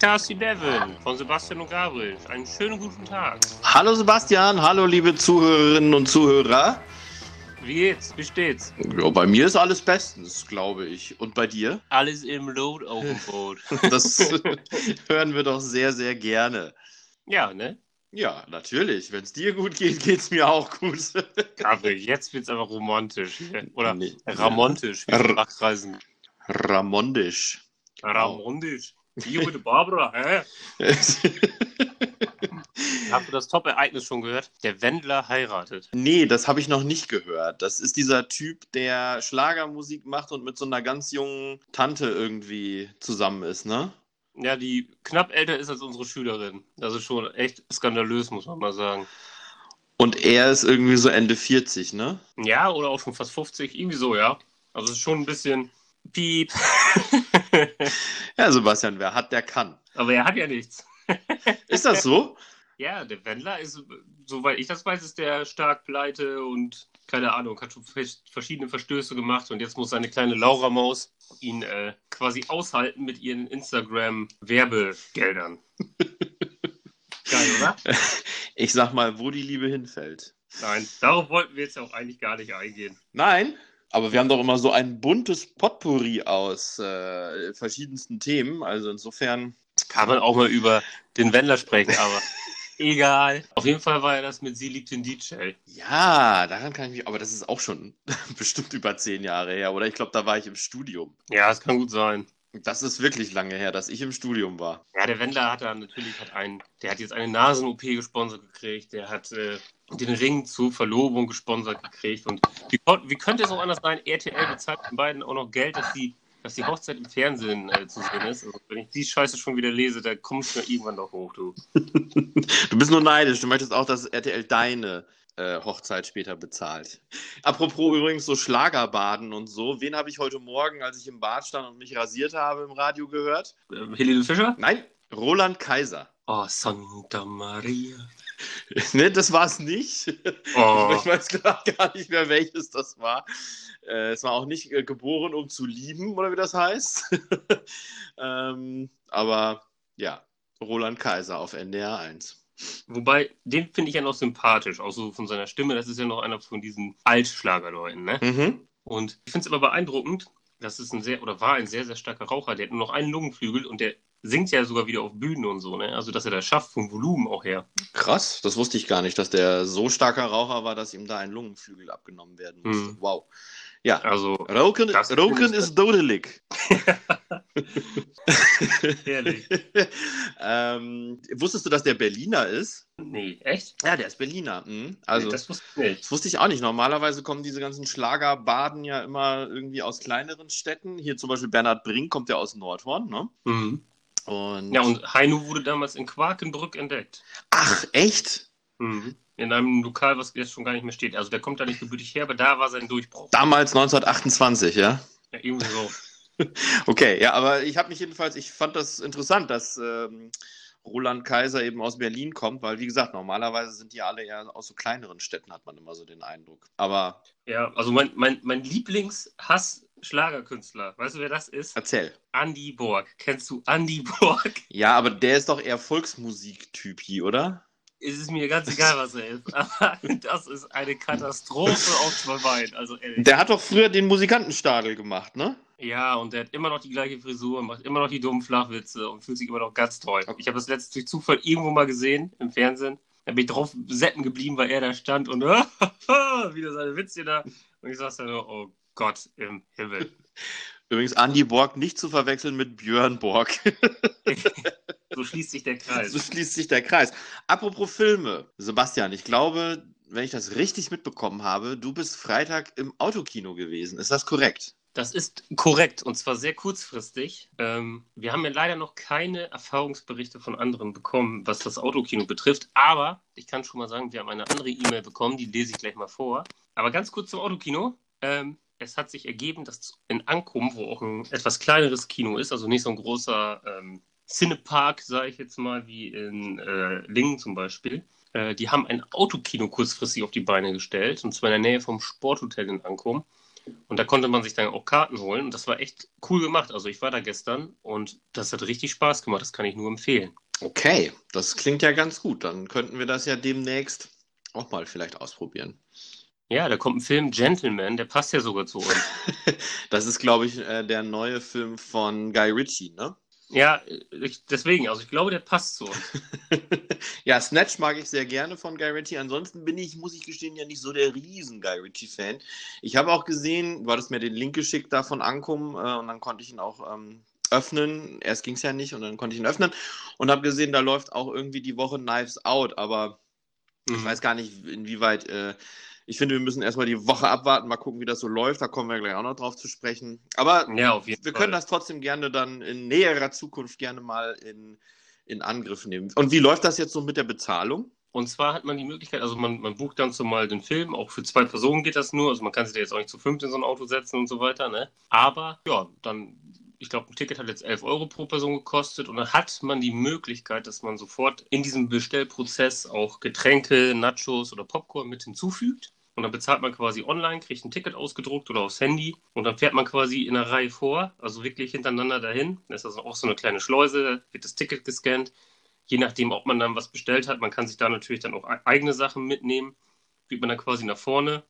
Podcast 11 von Sebastian und Gabriel. Einen schönen guten Tag. Hallo Sebastian, hallo liebe Zuhörerinnen und Zuhörer. Wie geht's? Wie steht's? Ja, bei mir ist alles bestens, glaube ich. Und bei dir? Alles im Load auf dem Boot. Das hören wir doch sehr, sehr gerne. ja, ne? Ja, natürlich. Wenn es dir gut geht, geht es mir auch gut. Gabriel, jetzt wird's einfach romantisch. Oder Nee. ramontisch, wie R- wir Wachreisen. Ramondisch. Mit der Barbara, hä? Habt ihr das Top-Ereignis schon gehört? Der Wendler heiratet. nee, das habe ich noch nicht gehört. Das ist dieser Typ, der Schlagermusik macht und mit so einer ganz jungen Tante irgendwie zusammen ist, ne? Ja, die knapp älter ist als unsere Schülerin. Das ist schon echt skandalös, muss man mal sagen. Und er ist irgendwie so Ende 40, ne? Ja, oder auch schon fast 50, irgendwie so, ja. Also es ist schon ein bisschen piep. Ja, Sebastian, wer hat, der kann. Aber er hat ja nichts. Ist das so? Ja, der Wendler ist, soweit ich das weiß, ist der stark pleite und keine Ahnung, hat schon vers- verschiedene Verstöße gemacht und jetzt muss seine kleine Laura Maus ihn äh, quasi aushalten mit ihren Instagram-Werbegeldern. Geil, oder? Ich sag mal, wo die Liebe hinfällt. Nein, darauf wollten wir jetzt ja auch eigentlich gar nicht eingehen. Nein, aber wir haben doch immer so ein buntes Potpourri aus äh, verschiedensten Themen. Also insofern. Kann man auch mal über den Wendler sprechen, aber egal. Auf jeden Fall war er das mit Sie liebt den DJ. Ja, daran kann ich mich. Aber das ist auch schon bestimmt über zehn Jahre her, oder? Ich glaube, da war ich im Studium. Ja, es kann gut sein. Das ist wirklich lange her, dass ich im Studium war. Ja, der Wendler hat da natürlich hat einen, der hat jetzt eine Nasen-OP gesponsert gekriegt, der hat äh, den Ring zur Verlobung gesponsert gekriegt und wie, wie könnte es auch anders sein? RTL bezahlt den beiden auch noch Geld, dass die, dass die Hochzeit im Fernsehen äh, zu sehen ist. Also, wenn ich die Scheiße schon wieder lese, da kommst du irgendwann doch hoch, du. Du bist nur neidisch. Du möchtest auch, dass RTL deine äh, Hochzeit später bezahlt. Apropos übrigens so Schlagerbaden und so. Wen habe ich heute Morgen, als ich im Bad stand und mich rasiert habe, im Radio gehört? Ähm, Helene Fischer? Nein, Roland Kaiser. Oh, Santa Maria. ne, das war es nicht. Oh. Ich weiß gerade gar nicht mehr, welches das war. Äh, es war auch nicht äh, geboren, um zu lieben, oder wie das heißt. ähm, aber ja, Roland Kaiser auf NDR 1. Wobei, den finde ich ja noch sympathisch, auch so von seiner Stimme. Das ist ja noch einer von diesen Altschlagerleuten, ne? Mhm. Und ich finde es aber beeindruckend, das ist ein sehr, oder war ein sehr, sehr starker Raucher, der hat nur noch einen Lungenflügel und der singt ja sogar wieder auf Bühnen und so, ne? Also, dass er das schafft vom Volumen auch her. Krass, das wusste ich gar nicht, dass der so starker Raucher war, dass ihm da ein Lungenflügel abgenommen werden musste. Mhm. Wow. Ja, Also, Rauchen ist- ist dodelig. ehrlich. ähm, wusstest du, dass der Berliner ist? Nee, echt? Ja, der ist Berliner. Mhm. Also, nee, das wusste ich nicht. Das wusste ich auch nicht. Normalerweise kommen diese ganzen Schlagerbaden ja immer irgendwie aus kleineren Städten. Hier zum Beispiel Bernhard Brink kommt ja aus Nordhorn, ne? Mhm. Und Ja, und Heino wurde damals in Quakenbrück entdeckt. Ach, echt? Mhm. In einem Lokal, was jetzt schon gar nicht mehr steht. Also, der kommt da nicht gebürtig her, aber da war sein Durchbruch. Damals 1928, ja? Ja, irgendwie so. Okay, ja, aber ich habe mich jedenfalls, ich fand das interessant, dass ähm, Roland Kaiser eben aus Berlin kommt, weil wie gesagt, normalerweise sind die alle eher aus so kleineren Städten, hat man immer so den Eindruck. Aber Ja, also mein, mein, mein Lieblings-Hass-Schlagerkünstler, weißt du, wer das ist? erzähl. Andy Borg. Kennst du Andy Borg? Ja, aber der ist doch eher Volksmusik-Typi, oder? Es ist mir ganz egal, was er ist, aber das ist eine Katastrophe auf zwei Beinen. Also ehrlich. Der hat doch früher den Musikantenstadel gemacht, ne? Ja, und der hat immer noch die gleiche Frisur, macht immer noch die dummen Flachwitze und fühlt sich immer noch ganz toll. Ich habe das letzte durch Zufall irgendwo mal gesehen im Fernsehen. Da bin ich drauf setten geblieben, weil er da stand und wieder seine Witze da. Und ich saß da nur, oh Gott im Himmel. Übrigens Andy Borg nicht zu verwechseln mit Björn Borg. So schließt sich der Kreis. so schließt sich der Kreis. Apropos Filme. Sebastian, ich glaube, wenn ich das richtig mitbekommen habe, du bist Freitag im Autokino gewesen. Ist das korrekt? Das ist korrekt und zwar sehr kurzfristig. Ähm, wir haben ja leider noch keine Erfahrungsberichte von anderen bekommen, was das Autokino betrifft. Aber ich kann schon mal sagen, wir haben eine andere E-Mail bekommen, die lese ich gleich mal vor. Aber ganz kurz zum Autokino. Ähm, es hat sich ergeben, dass in Ankum, wo auch ein etwas kleineres Kino ist, also nicht so ein großer ähm, Cinepark, sage ich jetzt mal, wie in äh, Lingen zum Beispiel, äh, die haben ein Autokino kurzfristig auf die Beine gestellt, und zwar in der Nähe vom Sporthotel in Ankum. Und da konnte man sich dann auch Karten holen und das war echt cool gemacht. Also ich war da gestern und das hat richtig Spaß gemacht. Das kann ich nur empfehlen. Okay, das klingt ja ganz gut. Dann könnten wir das ja demnächst auch mal vielleicht ausprobieren. Ja, da kommt ein Film Gentleman, der passt ja sogar zu uns. das ist, glaube ich, äh, der neue Film von Guy Ritchie, ne? Ja, ich, deswegen, also ich glaube, der passt zu uns. ja, Snatch mag ich sehr gerne von Guy Ritchie. Ansonsten bin ich, muss ich gestehen, ja nicht so der riesen Guy Ritchie-Fan. Ich habe auch gesehen, du hattest mir den Link geschickt da von Ankum äh, und dann konnte ich ihn auch ähm, öffnen. Erst ging es ja nicht und dann konnte ich ihn öffnen und habe gesehen, da läuft auch irgendwie die Woche Knives Out, aber mhm. ich weiß gar nicht, inwieweit äh, ich finde, wir müssen erstmal die Woche abwarten, mal gucken, wie das so läuft. Da kommen wir gleich auch noch drauf zu sprechen. Aber ja, wir Fall. können das trotzdem gerne dann in näherer Zukunft gerne mal in, in Angriff nehmen. Und wie läuft das jetzt so mit der Bezahlung? Und zwar hat man die Möglichkeit, also man, man bucht dann zumal den Film, auch für zwei Personen geht das nur, also man kann sich da jetzt auch nicht zu fünft in so ein Auto setzen und so weiter, ne? Aber ja, dann, ich glaube, ein Ticket hat jetzt 11 Euro pro Person gekostet und dann hat man die Möglichkeit, dass man sofort in diesem Bestellprozess auch Getränke, Nachos oder Popcorn mit hinzufügt. Und dann bezahlt man quasi online, kriegt ein Ticket ausgedruckt oder aufs Handy und dann fährt man quasi in einer Reihe vor, also wirklich hintereinander dahin. Da ist also auch so eine kleine Schleuse, wird das Ticket gescannt. Je nachdem, ob man dann was bestellt hat, man kann sich da natürlich dann auch eigene Sachen mitnehmen, wird man dann quasi nach vorne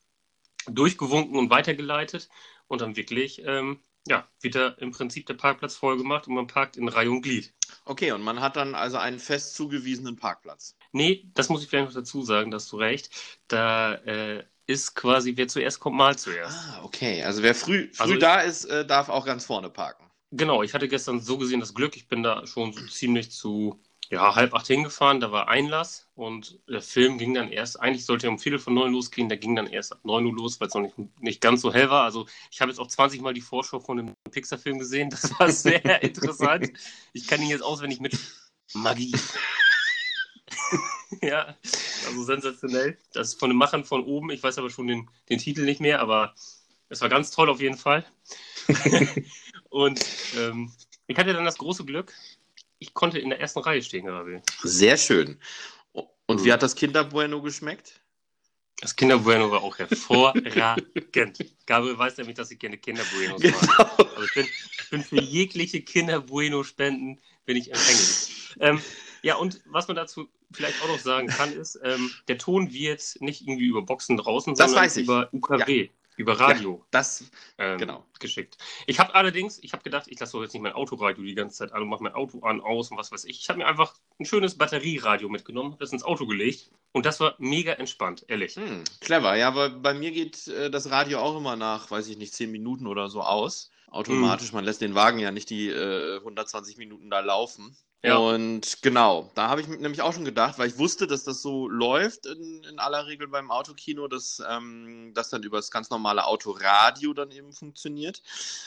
durchgewunken und weitergeleitet und dann wirklich ähm, ja, wird da im Prinzip der Parkplatz voll gemacht und man parkt in Reihe und Glied. Okay, und man hat dann also einen fest zugewiesenen Parkplatz. Nee, das muss ich vielleicht noch dazu sagen, dass du recht. Da äh, ist quasi, wer zuerst kommt, mal zuerst. Ah, okay. Also wer früh, früh also, da ist, äh, darf auch ganz vorne parken. Genau, ich hatte gestern so gesehen das Glück, ich bin da schon so ziemlich zu ja, halb acht hingefahren, da war Einlass und der Film ging dann erst, eigentlich sollte er um Viertel von neun losgehen, der ging dann erst ab neun Uhr los, weil es noch nicht, nicht ganz so hell war. Also ich habe jetzt auch 20 Mal die Vorschau von dem Pixar-Film gesehen, das war sehr interessant. Ich kann ihn jetzt auswendig mit Magie. ja, also sensationell. Das ist von den Machern von oben. Ich weiß aber schon den, den Titel nicht mehr, aber es war ganz toll auf jeden Fall. und ähm, ich hatte dann das große Glück, ich konnte in der ersten Reihe stehen, Gabriel. Sehr schön. Und mhm. wie hat das Kinderbueno geschmeckt? Das Kinderbueno war auch hervorragend. Gabriel weiß nämlich, dass ich gerne Kinderbuenos genau. mag. Also ich bin, ich bin für jegliche Kinderbueno-Spenden bin ich empfänglich. Ähm, ja, und was man dazu vielleicht auch noch sagen kann, ist, ähm, der Ton wird nicht irgendwie über Boxen draußen, das sondern über UKW. Ja. Über Radio. Ja, das, ähm, genau. Geschickt. Ich habe allerdings, ich habe gedacht, ich lasse doch jetzt nicht mein Autoradio die ganze Zeit an und mache mein Auto an, aus und was weiß ich. Ich habe mir einfach ein schönes Batterieradio mitgenommen, das ins Auto gelegt und das war mega entspannt, ehrlich. Hm, clever, ja, aber bei mir geht äh, das Radio auch immer nach, weiß ich nicht, 10 Minuten oder so aus. Automatisch, hm. man lässt den Wagen ja nicht die äh, 120 Minuten da laufen. Ja. Und genau, da habe ich nämlich auch schon gedacht, weil ich wusste, dass das so läuft in, in aller Regel beim Autokino, dass ähm, das dann über das ganz normale Autoradio dann eben funktioniert.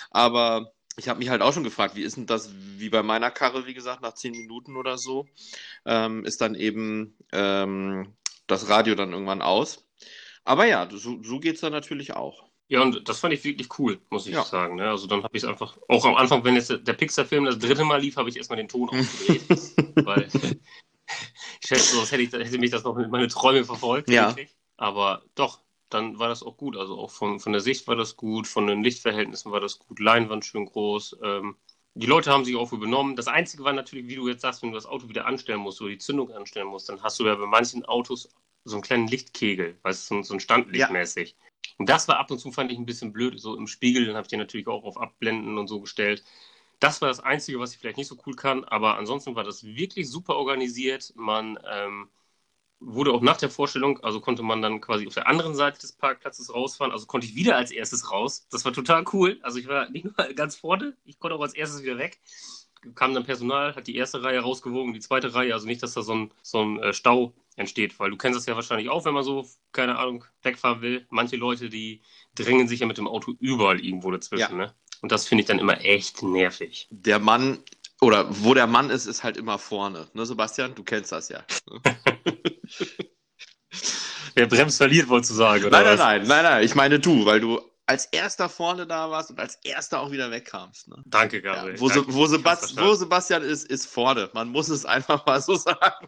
Aber ich habe mich halt auch schon gefragt, wie ist denn das, wie bei meiner Karre, wie gesagt, nach zehn Minuten oder so, ähm, ist dann eben ähm, das Radio dann irgendwann aus. Aber ja, so, so geht es dann natürlich auch. Ja, und das fand ich wirklich cool, muss ich ja. sagen. Ne? Also dann habe ich es einfach, auch am Anfang, wenn jetzt der Pixar-Film das dritte Mal lief, habe ich erstmal den Ton aufgedreht. weil ich schätze, sonst hätte, ich, hätte mich das noch mit meinen Träumen verfolgt. Ja. Wirklich. Aber doch, dann war das auch gut. Also auch von, von der Sicht war das gut, von den Lichtverhältnissen war das gut, Leinwand schön groß. Ähm, die Leute haben sich auch übernommen. Das Einzige war natürlich, wie du jetzt sagst, wenn du das Auto wieder anstellen musst oder die Zündung anstellen musst, dann hast du ja bei manchen Autos so einen kleinen Lichtkegel, weißt du, so ein Standlicht mäßig. Ja. Und das war ab und zu, fand ich ein bisschen blöd. So im Spiegel, dann habe ich den natürlich auch auf Abblenden und so gestellt. Das war das Einzige, was ich vielleicht nicht so cool kann, aber ansonsten war das wirklich super organisiert. Man ähm, wurde auch nach der Vorstellung, also konnte man dann quasi auf der anderen Seite des Parkplatzes rausfahren, also konnte ich wieder als erstes raus. Das war total cool. Also ich war nicht nur ganz vorne, ich konnte auch als erstes wieder weg. Kam dann Personal, hat die erste Reihe rausgewogen, die zweite Reihe, also nicht, dass da so ein, so ein äh, Stau entsteht, weil du kennst das ja wahrscheinlich auch, wenn man so, keine Ahnung, wegfahren will. Manche Leute, die drängen sich ja mit dem Auto überall irgendwo dazwischen, ja. ne? Und das finde ich dann immer echt nervig. Der Mann, oder wo der Mann ist, ist halt immer vorne, ne, Sebastian? Du kennst das ja. Wer bremst, verliert, wolltest du sagen, oder? Nein, nein, was? nein, nein, nein, ich meine du, weil du als erster vorne da warst und als erster auch wieder wegkamst. Ne? Danke, Gabriel. Ja, wo, Danke, wo, Sebast wo, Sebastian ist, ist vorne. Man muss es einfach mal so sagen.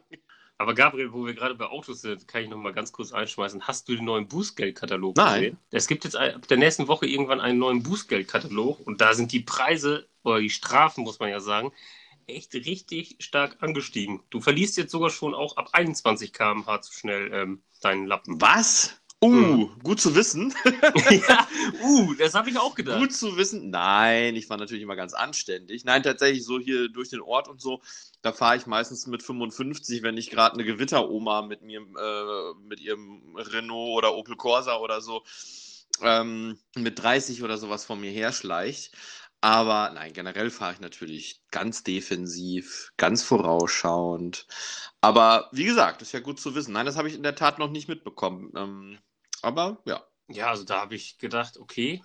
Aber Gabriel, wo wir gerade bei Autos sind, kann ich noch mal ganz kurz einschmeißen. Hast du den neuen Bußgeldkatalog Nein. gesehen? Es gibt jetzt ab der nächsten Woche irgendwann einen neuen Bußgeldkatalog und da sind die Preise oder die Strafen, muss man ja sagen, echt richtig stark angestiegen. Du verliest jetzt sogar schon auch ab 21 km/h zu schnell ähm, deinen Lappen. Was? Uh, Hm. gut zu wissen. ja, uh, das habe ich auch gedacht. Gut zu wissen. Nein, ich war natürlich immer ganz anständig. Nein, tatsächlich so hier durch den Ort und so, da fahre ich meistens mit 55, wenn nicht gerade eine Gewitteroma mit mir, äh, mit ihrem Renault oder Opel Corsa oder so ähm, mit 30 oder sowas von mir herschleicht. Aber nein, generell fahre ich natürlich ganz defensiv, ganz vorausschauend. Aber wie gesagt, ist ja gut zu wissen. Nein, das habe ich in der Tat noch nicht mitbekommen. Ähm, aber ja. Ja, also da habe ich gedacht, okay,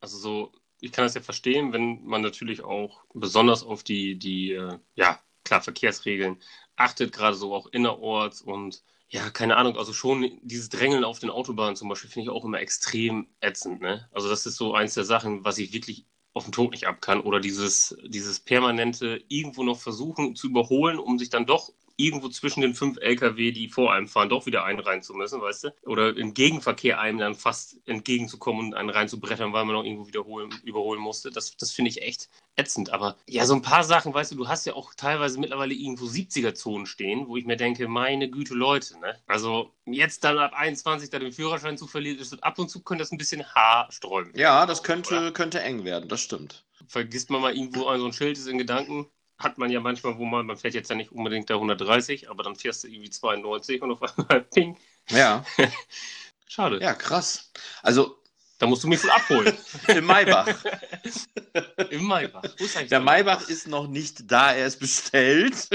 also so, ich kann das ja verstehen, wenn man natürlich auch besonders auf die, die, äh, ja, klar, Verkehrsregeln achtet, gerade so auch innerorts und ja, keine Ahnung, also schon dieses Drängeln auf den Autobahnen zum Beispiel finde ich auch immer extrem ätzend, ne? Also das ist so eins der Sachen, was ich wirklich auf den Tod nicht ab kann oder dieses, dieses permanente irgendwo noch versuchen zu überholen, um sich dann doch irgendwo zwischen den fünf LKW, die vor einem fahren, doch wieder einen rein zu müssen, weißt du? Oder im Gegenverkehr einem dann fast entgegenzukommen und einen reinzubrettern, weil man noch irgendwo wiederholen, überholen musste. Das, das finde ich echt ätzend. Aber ja, so ein paar Sachen, weißt du, du hast ja auch teilweise mittlerweile irgendwo 70er-Zonen stehen, wo ich mir denke, meine Güte, Leute, ne? Also jetzt dann ab 21 da den Führerschein zu verlieren, ist ab und zu könnte das ein bisschen haarsträubend. Ja, das könnte, könnte eng werden, das stimmt. Vergisst man mal irgendwo so ein Schild ist in Gedanken, hat man ja manchmal, wo man, man fährt jetzt ja nicht unbedingt da 130, aber dann fährst du irgendwie 92 und auf einmal ping. Ja. Schade. Ja, krass. Also Da musst du mich wohl abholen. im Maybach. Im Maybach. Der Maybach ist noch nicht da, er ist bestellt.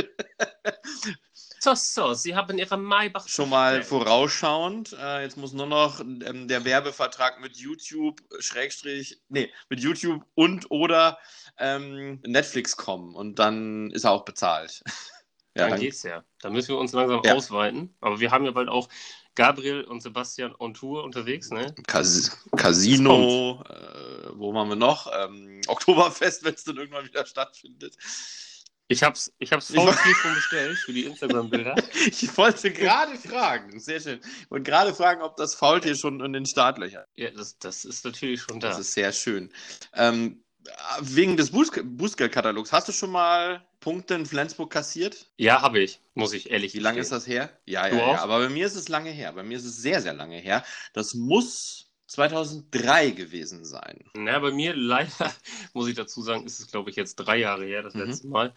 So, so, Sie haben Ihre Maybach. Schon mal vorausschauend. Äh, jetzt muss nur noch ähm, der Werbevertrag mit YouTube, Schrägstrich, nee, mit YouTube und oder ähm, Netflix kommen und dann ist er auch bezahlt. ja, Dann dann, geht's ja. Dann müssen wir uns langsam Ja. ausweiten. Aber wir haben ja bald auch Gabriel und Sebastian on Tour unterwegs, ne? Cas Casino, äh, wo waren wir noch? Ähm, Oktoberfest, wenn es dann irgendwann wieder stattfindet. Ich hab's, ich hab's Ich voll viel schon bestellt für die Instagram-Bilder. Ich wollte gerade fragen, sehr schön. Wollte gerade fragen, ob das Faultier schon in den Startlöchern ja, das, das ist natürlich schon da. Das ist sehr schön. Ähm, wegen des Buß- Bußgeldkatalogs, hast du schon mal Punkte in Flensburg kassiert? Ja, habe ich, muss ich ehrlich Wie lange ist das her? Ja, ja, ja. Aber bei mir ist es lange her. Bei mir ist es sehr, sehr lange her. Das muss 2003 gewesen sein. Na, bei mir leider, muss ich dazu sagen, ist es, glaube ich, jetzt drei Jahre her, das Mhm. letzte Mal.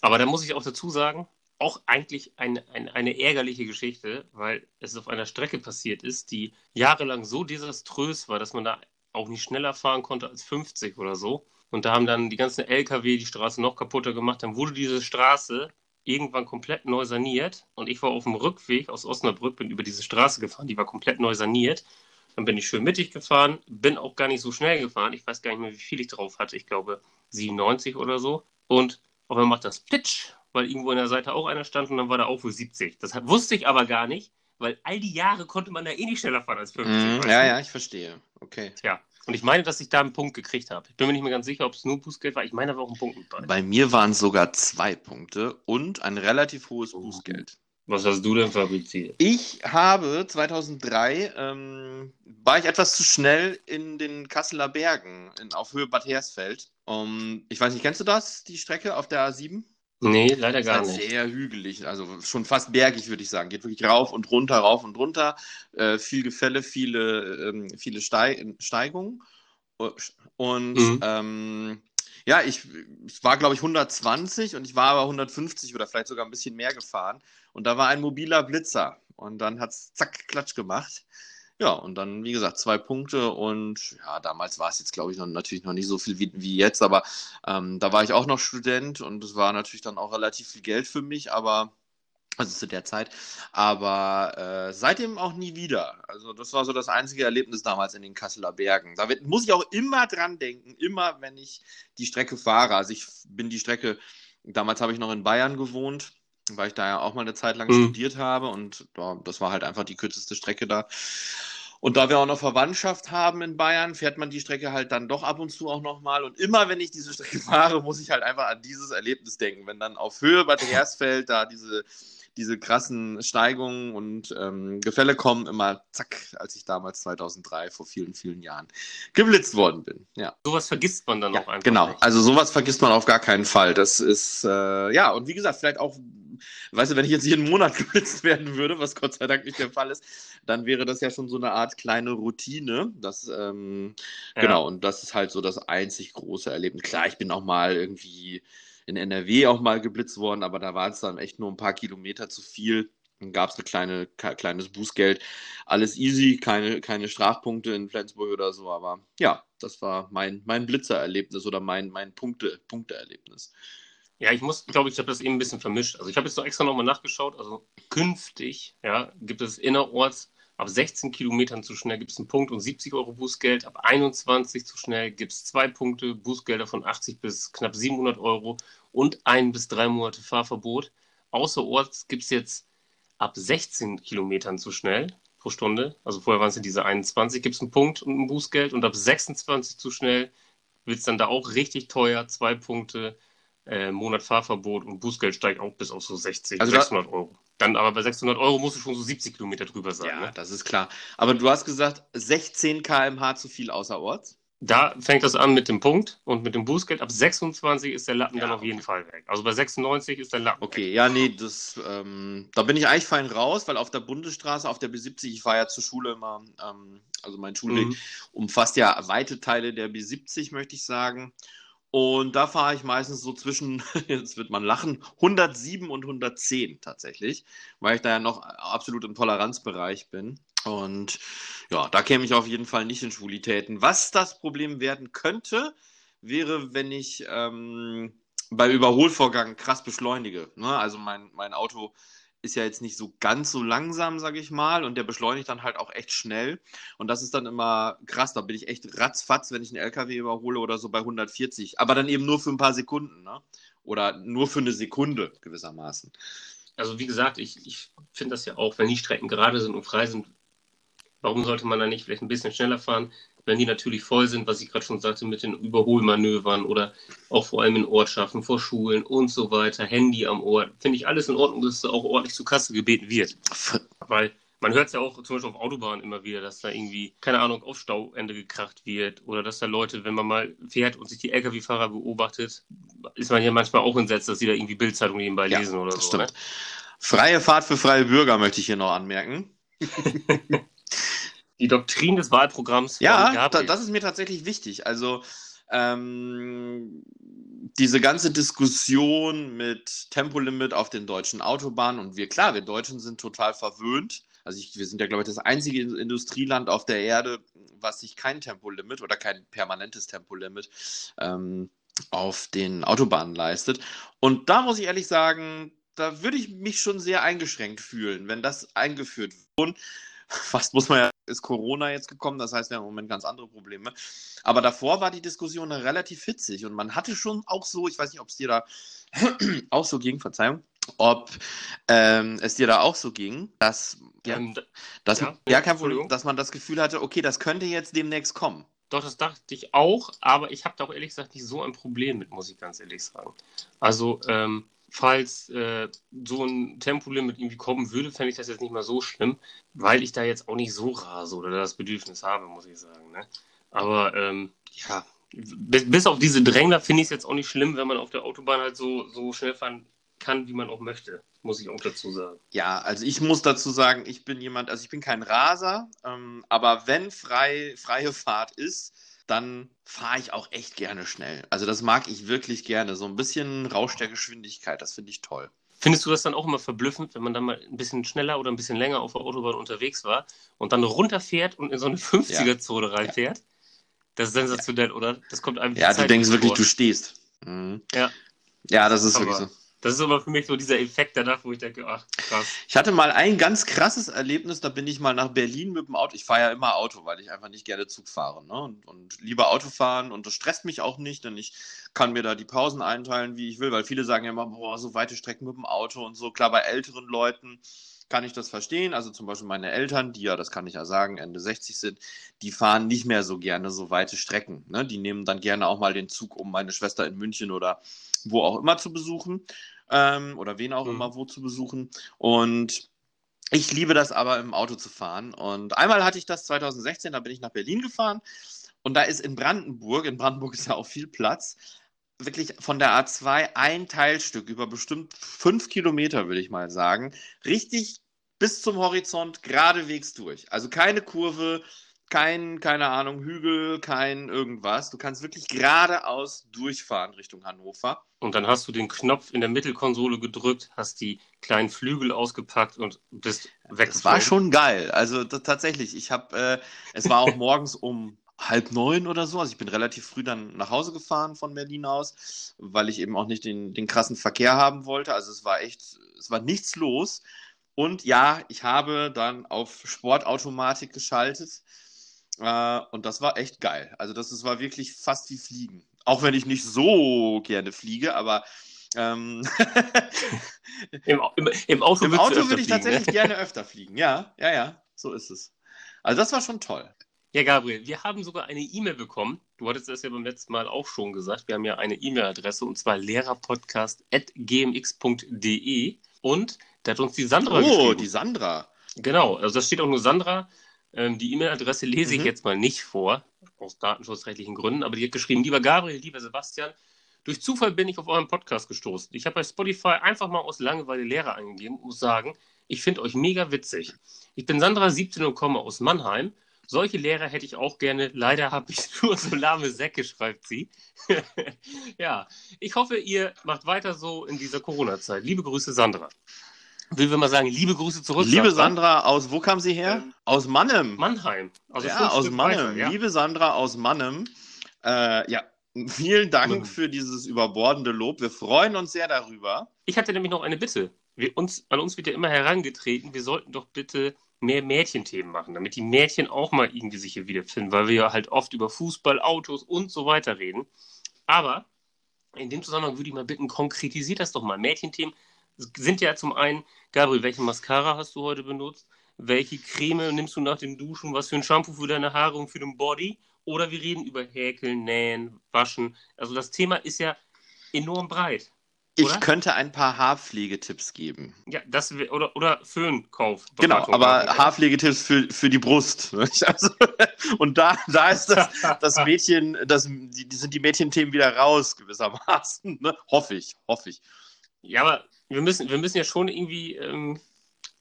Aber da muss ich auch dazu sagen, auch eigentlich eine, eine, eine ärgerliche Geschichte, weil es auf einer Strecke passiert ist, die jahrelang so desaströs war, dass man da auch nicht schneller fahren konnte als 50 oder so. Und da haben dann die ganzen LKW die Straße noch kaputter gemacht. Dann wurde diese Straße irgendwann komplett neu saniert. Und ich war auf dem Rückweg aus Osnabrück, bin über diese Straße gefahren, die war komplett neu saniert. Dann bin ich schön mittig gefahren, bin auch gar nicht so schnell gefahren. Ich weiß gar nicht mehr, wie viel ich drauf hatte. Ich glaube 97 oder so. Und auf einmal macht das Plitsch, weil irgendwo in der Seite auch einer stand und dann war da auch wohl 70. Das hat, wusste ich aber gar nicht, weil all die Jahre konnte man da eh nicht schneller fahren als 50. Mhm, weißt ja, ja, ich verstehe. Okay. Tja. Und ich meine, dass ich da einen Punkt gekriegt habe. Ich bin mir nicht mehr ganz sicher, ob es nur Bußgeld war. Ich meine, da war auch ein Punkt mit bei. Bei mir waren es sogar zwei Punkte und ein relativ hohes Oh. Bußgeld. Was hast du denn fabriziert? Ich habe 2003, ähm, war ich etwas zu schnell in den Kasseler Bergen in, auf Höhe Bad Hersfeld. Um, ich weiß nicht, kennst du das, die Strecke auf der A7? Nee, leider gar halt nicht. sehr hügelig, also schon fast bergig, würde ich sagen. Geht wirklich rauf und runter, rauf und runter. Äh, viel Gefälle, viele, ähm, viele Stei Steigungen. Und Mhm. ähm, ja, ich, ich war, glaube ich, 120 und ich war aber 150 oder vielleicht sogar ein bisschen mehr gefahren. Und da war ein mobiler Blitzer. Und dann hat es zack, klatsch gemacht. Ja, und dann, wie gesagt, zwei Punkte. Und ja, damals war es jetzt, glaube ich, noch, natürlich noch nicht so viel wie, wie jetzt, aber ähm, da war ich auch noch Student und es war natürlich dann auch relativ viel Geld für mich, aber also zu der Zeit. Aber äh, seitdem auch nie wieder. Also das war so das einzige Erlebnis damals in den Kasseler Bergen. Da wird, muss ich auch immer dran denken, immer wenn ich die Strecke fahre. Also ich bin die Strecke, damals habe ich noch in Bayern gewohnt, weil ich da ja auch mal eine Zeit lang Mhm. studiert habe und ja, das war halt einfach die kürzeste Strecke da. Und da wir auch noch Verwandtschaft haben in Bayern, fährt man die Strecke halt dann doch ab und zu auch nochmal. Und immer, wenn ich diese Strecke fahre, muss ich halt einfach an dieses Erlebnis denken. Wenn dann auf Höhe Bad Hersfeld da diese, diese krassen Steigungen und ähm, Gefälle kommen immer zack, als ich damals 2003 vor vielen, vielen Jahren geblitzt worden bin. Ja. Sowas vergisst man dann ja, auch einfach. Genau, nicht. also sowas vergisst man auf gar keinen Fall. Das ist, äh, ja, und wie gesagt, vielleicht auch, weißt du, wenn ich jetzt jeden Monat geblitzt werden würde, was Gott sei Dank nicht der Fall ist, dann wäre das ja schon so eine Art kleine Routine. Das, ähm, Ja. genau, und das ist halt so das einzig große Erlebnis. Klar, ich bin auch mal irgendwie in NRW auch mal geblitzt worden, aber da waren es dann echt nur ein paar Kilometer zu viel. Dann gab es ein kleine, kleines Bußgeld. Alles easy, keine, keine Strafpunkte in Flensburg oder so, aber ja, das war mein, mein Blitzererlebnis oder mein, mein Punkte, Punkteerlebnis. Ja, ich muss, glaube ich, ich habe das eben ein bisschen vermischt. Also ich habe jetzt noch extra nochmal nachgeschaut. Also künftig ja, gibt es innerorts ab 16 Kilometern zu schnell gibt es einen Punkt und 70 Euro Bußgeld. Ab 21 zu schnell gibt es zwei Punkte, Bußgelder von 80 bis knapp 700 Euro und ein bis drei Monate Fahrverbot. Außerorts gibt es jetzt ab 16 Kilometern zu schnell pro Stunde, also vorher waren es ja diese 21, gibt es einen Punkt und ein Bußgeld und ab 26 zu schnell wird es dann da auch richtig teuer, zwei Punkte, äh, Monat Fahrverbot und Bußgeld steigt auch bis auf so 60, Also da- 600 Euro. Dann aber bei 600 Euro musst du schon so 70 Kilometer drüber sein. Ja, Ne? das ist klar. Aber du hast gesagt, 16 km/h zu viel außerorts? Da fängt das an mit dem Punkt und mit dem Bußgeld. Ab 26 ist der Lappen Ja, dann auf jeden Fall weg. Also bei 96 ist der Lappen weg. Okay, ja, nee, das, ähm, da bin ich eigentlich fein raus, weil auf der Bundesstraße, auf der B70, ich fahre ja zur Schule immer, ähm, also mein Schulweg Mhm. umfasst ja weite Teile der B70, möchte ich sagen. Und da fahre ich meistens so zwischen, jetzt wird man lachen, 107 und 110 tatsächlich, weil ich da ja noch absolut im Toleranzbereich bin. Und ja, da käme ich auf jeden Fall nicht in Schwulitäten. Was das Problem werden könnte, wäre, wenn ich ähm, bei Überholvorgang krass beschleunige. Ne? Also mein, mein Auto ist ja jetzt nicht so ganz so langsam, sage ich mal, und der beschleunigt dann halt auch echt schnell. Und das ist dann immer krass. Da bin ich echt ratzfatz, wenn ich einen LKW überhole oder so bei 140. Aber dann eben nur für ein paar Sekunden, ne? Oder nur für eine Sekunde gewissermaßen. Also wie gesagt, ich, ich finde das ja auch, wenn die Strecken gerade sind und frei sind, warum sollte man da nicht vielleicht ein bisschen schneller fahren? Wenn die natürlich voll sind, was ich gerade schon sagte, mit den Überholmanövern oder auch vor allem in Ortschaften, vor Schulen und so weiter, Handy am Ohr, finde ich alles in Ordnung, dass da auch ordentlich zur Kasse gebeten wird. Weil man hört es ja auch zum Beispiel auf Autobahnen immer wieder, dass da irgendwie, keine Ahnung, auf Stauende gekracht wird oder dass da Leute, wenn man mal fährt und sich die Lkw-Fahrer beobachtet, ist man ja manchmal auch entsetzt, dass sie da irgendwie Bildzeitung nebenbei Ja, lesen oder das so. stimmt. Ne? Freie Fahrt für freie Bürger möchte ich hier noch anmerken. Die Doktrin des Wahlprogramms Ja, da, das ist mir tatsächlich wichtig. Also ähm, diese ganze Diskussion mit Tempolimit auf den deutschen Autobahnen und wir, klar, wir Deutschen sind total verwöhnt. Also ich, wir sind ja, glaube ich, das einzige Industrieland auf der Erde, was sich kein Tempolimit oder kein permanentes Tempolimit ähm, auf den Autobahnen leistet. Und da muss ich ehrlich sagen, da würde ich mich schon sehr eingeschränkt fühlen, wenn das eingeführt wird. Fast muss man ja, ist Corona jetzt gekommen, das heißt, wir haben im Moment ganz andere Probleme. Aber davor war die Diskussion relativ hitzig und man hatte schon auch so, ich weiß nicht, ob es dir da auch so ging, Verzeihung, ob ähm, es dir da auch so ging, dass, ja, Ähm, dass, ja, ja, kein Problem, dass man das Gefühl hatte, okay, das könnte jetzt demnächst kommen. doch, das dachte ich auch, aber ich habe da auch ehrlich gesagt nicht so ein Problem mit, muss ich ganz ehrlich sagen. Also, ähm, falls äh, so ein Tempolimit irgendwie kommen würde, fände ich das jetzt nicht mal so schlimm, weil ich da jetzt auch nicht so rase oder das Bedürfnis habe, muss ich sagen. Ne? Aber ähm, ja, bis, bis auf diese Drängler finde ich es jetzt auch nicht schlimm, wenn man auf der Autobahn halt so, so schnell fahren kann, wie man auch möchte, muss ich auch dazu sagen. Ja, also ich muss dazu sagen, ich bin jemand, also ich bin kein Raser, ähm, aber wenn frei, freie Fahrt ist, dann fahre ich auch echt gerne schnell. Also das mag ich wirklich gerne. So ein bisschen Rausch der Geschwindigkeit, das finde ich toll. Findest du das dann auch immer verblüffend, wenn man dann mal ein bisschen schneller oder ein bisschen länger auf der Autobahn unterwegs war und dann runterfährt und in so eine 50er-Zone reinfährt? Das ist sensationell, oder? Das kommt einem Ja, du Zeit denkst nicht wirklich, vor. du stehst. Mhm. Ja. Ja, das ist Aber- wirklich so. Das ist aber für mich so dieser Effekt danach, wo ich denke, ach, krass. Ich hatte mal ein ganz krasses Erlebnis, da bin ich mal nach Berlin mit dem Auto. Ich fahre ja immer Auto, weil ich einfach nicht gerne Zug fahre. Ne? Und, und lieber Auto fahren und das stresst mich auch nicht, denn ich kann mir da die Pausen einteilen, wie ich will, weil viele sagen ja immer, boah, so weite Strecken mit dem Auto und so. Klar, bei älteren Leuten kann ich das verstehen. Also zum Beispiel meine Eltern, die ja, das kann ich ja sagen, Ende 60 sind, die fahren nicht mehr so gerne so weite Strecken. Ne? Die nehmen dann gerne auch mal den Zug, um meine Schwester in München oder wo auch immer zu besuchen. ähm, oder wen auch Mhm. immer wo zu besuchen. Und ich liebe das aber im Auto zu fahren. Und einmal hatte ich das 2016, da bin ich nach Berlin gefahren. Und da ist in Brandenburg, in Brandenburg ist ja auch viel Platz, wirklich von der A2 ein Teilstück über bestimmt fünf Kilometer, würde ich mal sagen, richtig bis zum Horizont geradewegs durch. Also keine Kurve, kein, keine Ahnung, Hügel, kein irgendwas. Du kannst wirklich geradeaus durchfahren Richtung Hannover. Und dann hast du den Knopf in der Mittelkonsole gedrückt, hast die kleinen Flügel ausgepackt und bist weg. Das war schon geil. Also tatsächlich, ich habe, äh, es war auch morgens um halb neun oder so. Also ich bin relativ früh dann nach Hause gefahren von Berlin aus, weil ich eben auch nicht den, den krassen Verkehr haben wollte. Also es war echt, es war nichts los. Und ja, ich habe dann auf Sportautomatik geschaltet. Äh, und das war echt geil. Also das, das war wirklich fast wie Fliegen. Auch wenn ich nicht so gerne fliege, aber ähm, Im, im, im Auto, im Auto würde ich fliegen, tatsächlich Ne? gerne öfter fliegen. Ja, ja, ja, so ist es. Also das war schon toll. Ja, Gabriel, wir haben sogar eine E-Mail bekommen. Du hattest das ja beim letzten Mal auch schon gesagt. Wir haben ja eine E-Mail-Adresse und zwar lehrerpodcast.gmx.de und da hat uns die Sandra Oh, die Sandra. Genau, also da steht auch nur Sandra. Ähm, die E-Mail-Adresse lese ich Mhm. jetzt mal nicht vor, aus datenschutzrechtlichen Gründen, aber die hat geschrieben, lieber Gabriel, lieber Sebastian, durch Zufall bin ich auf euren Podcast gestoßen. Ich habe bei Spotify einfach mal aus Langeweile Lehrer eingegeben und muss sagen, ich finde euch mega witzig. Ich bin Sandra, 17 und komme aus Mannheim. Solche Lehrer hätte ich auch gerne. Leider habe ich nur so lahme Säcke, schreibt sie. ja, ich hoffe, ihr macht weiter so in dieser Corona-Zeit. Liebe Grüße, Sandra. Will wir mal sagen, liebe Grüße zurück. Liebe Sandra. Aus wo kam sie her? Ähm, aus Mannem. Mannheim. Also ja, aus Mannem. weiter, ja. Liebe Sandra aus Mannem. Äh, ja, vielen Dank Mannem. für dieses überbordende Lob. Wir freuen uns sehr darüber. Ich hatte nämlich noch eine Bitte. Wir, uns, an uns wird ja immer herangetreten, wir sollten doch bitte mehr Mädchenthemen machen, damit die Mädchen auch mal irgendwie sich hier wiederfinden, weil wir ja halt oft über Fußball, Autos und so weiter reden. Aber in dem Zusammenhang würde ich mal bitten, konkretisiert das doch mal. Mädchenthemen sind ja zum einen, Gabriel, welche Mascara hast du heute benutzt? Welche Creme nimmst du nach dem Duschen? Was für ein Shampoo für deine Haare und für den Body? Oder wir reden über Häkeln, Nähen, Waschen. Also das Thema ist ja enorm breit. Ich Oder? könnte ein paar Haarpflegetipps geben. Ja, das oder, oder Föhnkauf. Genau, aber. Haarpflegetipps für, für die Brust. ne? Also, und da, da ist das, das Mädchen, das, die sind die Mädchenthemen wieder raus, gewissermaßen. Ne? Hoffe ich, hoffe ich. Ja, aber wir müssen, wir müssen ja schon irgendwie ähm,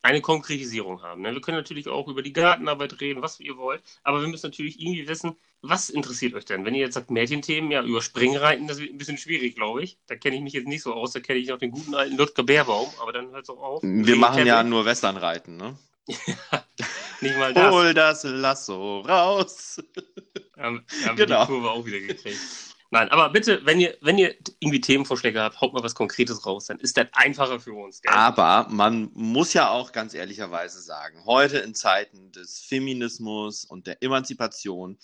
eine Konkretisierung haben. Ne? Wir können natürlich auch über die Gartenarbeit reden, was ihr wollt, aber wir müssen natürlich irgendwie wissen, was interessiert euch denn? Wenn ihr jetzt sagt Mädchenthemen, ja, über Springreiten, das wird ein bisschen schwierig, glaube ich. Da kenne ich mich jetzt nicht so aus, da kenne ich noch den guten alten Ludger Bärbaum, aber dann hört es auch auf. Wir machen ja nur Westernreiten, ne? nicht mal das. Hol das Lasso raus. Haben, haben Genau. wir die Kurve auch wieder gekriegt. Nein, aber bitte, wenn ihr, wenn ihr irgendwie Themenvorschläge habt, haut mal was Konkretes raus, dann ist das einfacher für uns. Gell? Aber man muss ja auch ganz ehrlicherweise sagen, heute in Zeiten des Feminismus und der Emanzipation,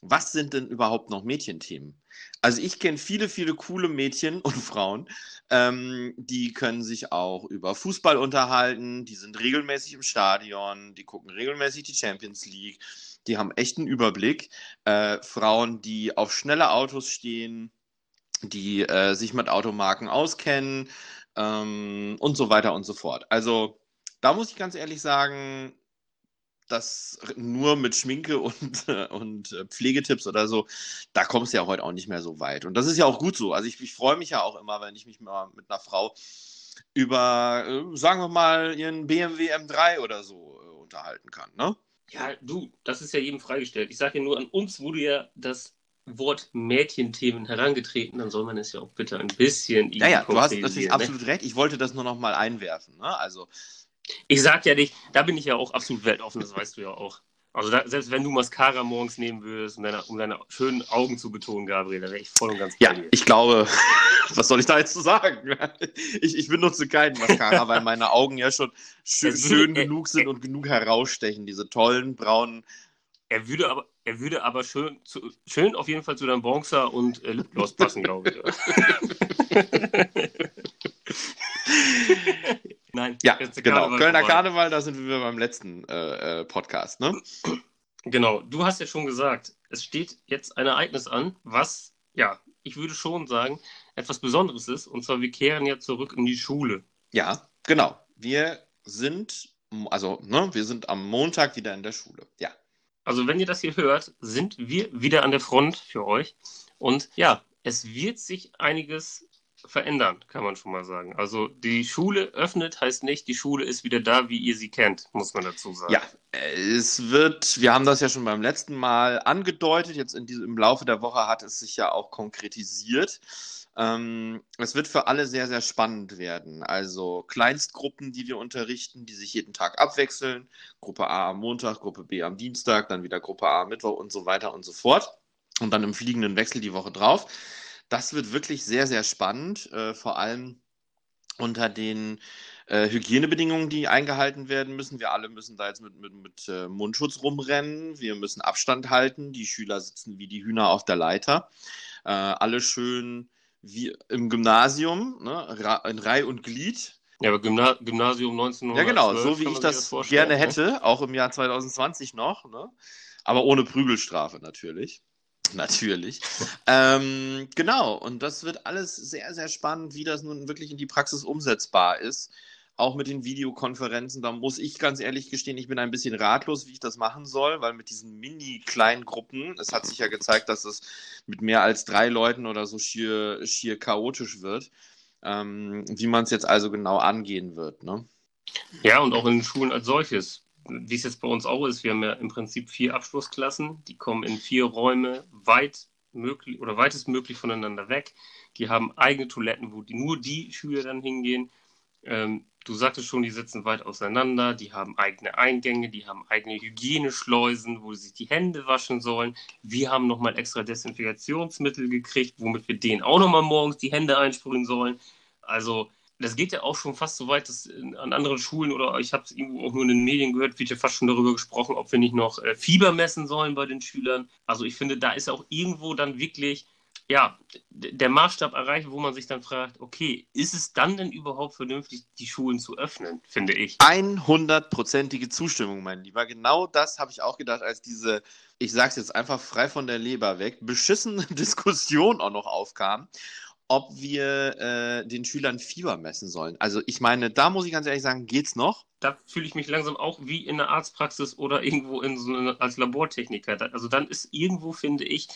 was sind denn überhaupt noch Mädchenthemen? Also ich kenne viele, viele coole Mädchen und Frauen, ähm, die können sich auch über Fußball unterhalten, die sind regelmäßig im Stadion, die gucken regelmäßig die Champions League, die haben echt einen Überblick. Äh, Frauen, die auf schnelle Autos stehen, die äh, sich mit Automarken auskennen ähm, und so weiter und so fort. Also da muss ich ganz ehrlich sagen, dass nur mit Schminke und, und äh, Pflegetipps oder so, da kommst du ja heute auch nicht mehr so weit. Und das ist ja auch gut so. Also ich, ich freue mich ja auch immer, wenn ich mich mal mit einer Frau über, äh, sagen wir mal, ihren BMW M3 oder so äh, unterhalten kann. Ne? Ja, du, das ist ja jedem freigestellt. Ich sage ja nur, an uns wurde ja das Wort Mädchenthemen herangetreten, dann soll man es ja auch bitte ein bisschen Ja, ja, du hast natürlich ne? absolut recht. Ich wollte das nur noch mal einwerfen. Ne? Also Ich sag ja nicht, da bin ich ja auch absolut weltoffen, das weißt du ja auch. Also da, selbst wenn du Mascara morgens nehmen würdest, um deine, um deine schönen Augen zu betonen, Gabriel, da wäre ich voll und ganz Ja, ich glaube, was soll ich da jetzt zu sagen? Ich, ich benutze keinen Mascara, weil meine Augen ja schon schön, schön genug sind und genug herausstechen. Diese tollen braunen. Er würde aber, er würde aber schön, zu, schön auf jeden Fall zu deinem Bronzer und äh, Lipgloss passen, glaube ich. Nein, Ja, genau. Karneval Kölner vorbei. Karneval, da sind wir beim letzten äh, äh, Podcast, ne? Genau, du hast ja schon gesagt, es steht jetzt ein Ereignis an, was, ja, ich würde schon sagen, etwas Besonderes ist. Und zwar, wir kehren ja zurück in die Schule. Ja, genau. Wir sind, also, ne, wir sind am Montag wieder in der Schule. Ja. Also, wenn ihr das hier hört, sind wir wieder an der Front für euch. Und ja, es wird sich einiges verändern, kann man schon mal sagen. Also die Schule öffnet, heißt nicht, die Schule ist wieder da, wie ihr sie kennt, muss man dazu sagen. Ja, es wird, wir haben das ja schon beim letzten Mal angedeutet, jetzt diesem, im Laufe der Woche hat es sich ja auch konkretisiert. Ähm, es wird für alle sehr, sehr spannend werden. Also Kleinstgruppen, die wir unterrichten, die sich jeden Tag abwechseln. Gruppe A am Montag, Gruppe B am Dienstag, dann wieder Gruppe A am Mittwoch und so weiter und so fort. Und dann im fliegenden Wechsel die Woche drauf. Das wird wirklich sehr, sehr spannend, äh, vor allem unter den äh, Hygienebedingungen, die eingehalten werden müssen. Wir alle müssen da jetzt mit, mit, mit äh, Mundschutz rumrennen. Wir müssen Abstand halten. Die Schüler sitzen wie die Hühner auf der Leiter. Äh, alle schön wie im Gymnasium, ne? in Reihe und Glied. Ja, aber Gymna Gymnasium 1912. Ja, genau, so wie ich das, das gerne ne? hätte, auch im Jahr 2020 noch. Ne? Aber ohne Prügelstrafe natürlich. Natürlich. ähm, genau, und das wird alles sehr, sehr spannend, wie das nun wirklich in die Praxis umsetzbar ist. Auch mit den Videokonferenzen, da muss ich ganz ehrlich gestehen, ich bin ein bisschen ratlos, wie ich das machen soll, weil mit diesen mini-kleinen Gruppen, es hat sich ja gezeigt, dass es mit mehr als drei Leuten oder so schier, schier chaotisch wird, ähm, wie man es jetzt also genau angehen wird. Ne? Ja, und auch in den Schulen als solches wie es jetzt bei uns auch ist, wir haben ja im Prinzip vier Abschlussklassen, die kommen in vier Räume weit möglich oder weitestmöglich voneinander weg. Die haben eigene Toiletten, wo die, nur die Schüler dann hingehen. Ähm, du sagtest schon, die sitzen weit auseinander, die haben eigene Eingänge, die haben eigene Hygieneschleusen, wo sie sich die Hände waschen sollen. Wir haben nochmal extra Desinfektionsmittel gekriegt, womit wir denen auch nochmal morgens die Hände einsprühen sollen. Also das geht ja auch schon fast so weit, dass an anderen Schulen oder ich habe es irgendwo auch nur in den Medien gehört, wird ja fast schon darüber gesprochen, ob wir nicht noch äh, Fieber messen sollen bei den Schülern. Also ich finde, da ist auch irgendwo dann wirklich ja, der Maßstab erreicht, wo man sich dann fragt, okay, ist es dann denn überhaupt vernünftig, die Schulen zu öffnen, finde ich? 100%ige Zustimmung, mein Lieber. Genau das habe ich auch gedacht, als diese, ich sage es jetzt einfach frei von der Leber weg, beschissene Diskussion auch noch aufkam ob wir äh, den Schülern Fieber messen sollen. Also ich meine, da muss ich ganz ehrlich sagen, geht's noch? Da fühle ich mich langsam auch wie in der Arztpraxis oder irgendwo in so eine, als Labortechniker. Also dann ist irgendwo, finde ich,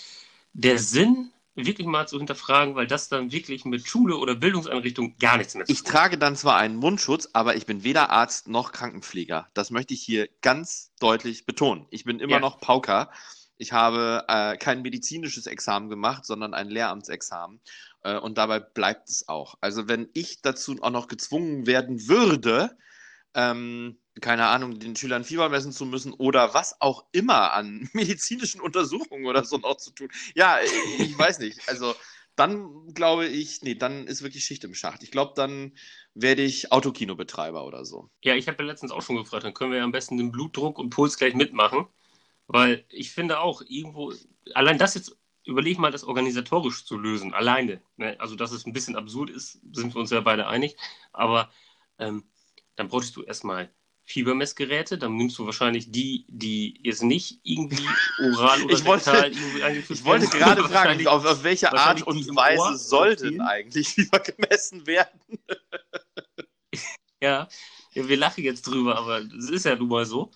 der Sinn wirklich mal zu hinterfragen, weil das dann wirklich mit Schule oder Bildungseinrichtung gar nichts mehr zu tun Ich trage dann zwar einen Mundschutz, aber ich bin weder Arzt noch Krankenpfleger. Das möchte ich hier ganz deutlich betonen. Ich bin immer ja. noch Pauker. Ich habe äh, kein medizinisches Examen gemacht, sondern ein Lehramtsexamen. Äh, und dabei bleibt es auch. Also wenn ich dazu auch noch gezwungen werden würde, ähm, keine Ahnung, den Schülern Fieber messen zu müssen oder was auch immer an medizinischen Untersuchungen oder so noch zu tun. Ja, ich, ich weiß nicht. Also dann glaube ich, nee, dann ist wirklich Schicht im Schacht. Ich glaube, dann werde ich Autokinobetreiber oder so. Ja, ich habe ja letztens auch schon gefragt, dann können wir ja am besten den Blutdruck und Puls gleich mitmachen. Weil ich finde auch, irgendwo, allein das jetzt überleg mal, das organisatorisch zu lösen, alleine. Ne? Also, dass es ein bisschen absurd ist, sind wir uns ja beide einig. Aber ähm, dann bräuchtest du erstmal Fiebermessgeräte, dann nimmst du wahrscheinlich die, die jetzt nicht irgendwie oral oder ich wollte, irgendwie eingeführt Ich wollte gerade fragen, auf, auf welche Art und Weise soll denn eigentlich Fieber gemessen werden? ja, wir lachen jetzt drüber, aber es ist ja nun mal so.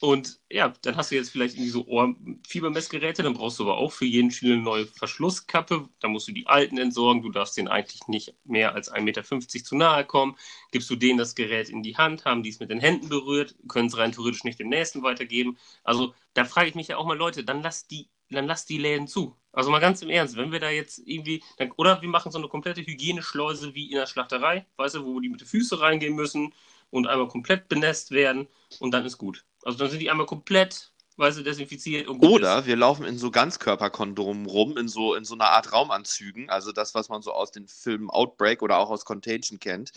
Und ja, dann hast du jetzt vielleicht irgendwie so Ohrfiebermessgeräte, dann brauchst du aber auch für jeden Schüler eine neue Verschlusskappe. Da musst du die alten entsorgen. Du darfst denen eigentlich nicht mehr als 1,50 Meter zu nahe kommen. Gibst du denen das Gerät in die Hand, haben die es mit den Händen berührt, können es rein theoretisch nicht dem Nächsten weitergeben. Also da frage ich mich ja auch mal, Leute, dann lass die, dann lass die Läden zu. Also mal ganz im Ernst, wenn wir da jetzt irgendwie, dann, oder wir machen so eine komplette Hygieneschleuse wie in der Schlachterei, weißt du, wo die mit den Füßen reingehen müssen und einmal komplett benässt werden und dann ist gut. Also dann sind die einmal komplett, weil sie desinfiziert. Oder ist. wir laufen in so Ganzkörperkondomen rum, in so, in so einer Art Raumanzügen, also das, was man so aus den Filmen Outbreak oder auch aus Contagion kennt.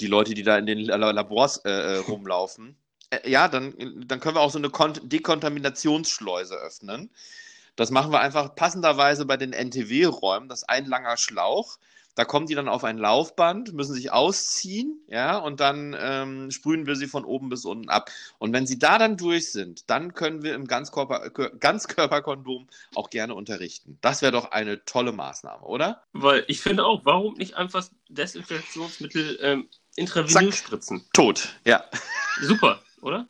Die Leute, die da in den Labors äh, äh, rumlaufen. Äh, ja, dann, dann können wir auch so eine Kon Dekontaminationsschleuse öffnen. Das machen wir einfach passenderweise bei den NTW-Räumen. Das ist ein langer Schlauch Da kommen die dann auf ein Laufband, müssen sich ausziehen, ja, und dann ähm, sprühen wir sie von oben bis unten ab. Und wenn sie da dann durch sind, dann können wir im Ganzkörper, Ganzkörperkondom auch gerne unterrichten. Das wäre doch eine tolle Maßnahme, oder? Weil ich finde auch, warum nicht einfach Desinfektionsmittel ähm, intravenös spritzen? Tot, ja. Super, oder?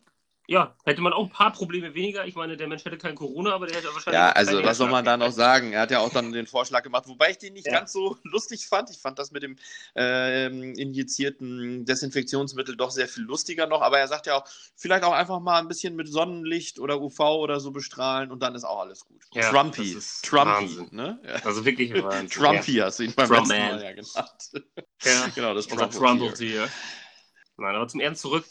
Ja, hätte man auch ein paar Probleme weniger. Ich meine, der Mensch hätte kein Corona, aber der hätte wahrscheinlich. Ja, also was soll man da noch sagen? Er hat ja auch dann den Vorschlag gemacht, wobei ich den nicht ja. ganz so lustig fand. Ich fand das mit dem äh, injizierten Desinfektionsmittel doch sehr viel lustiger noch. Aber er sagt ja auch, vielleicht auch einfach mal ein bisschen mit Sonnenlicht oder UV oder so bestrahlen und dann ist auch alles gut. Ja, Trumpy. Trumpy, ne? Ja. Also wirklich Wahnsinn. Trumpy hast du ihn beim Trump letzten Mal ja genannt. Ja, genau, das Trumpeltier. Nein, aber zum Ernst zurück.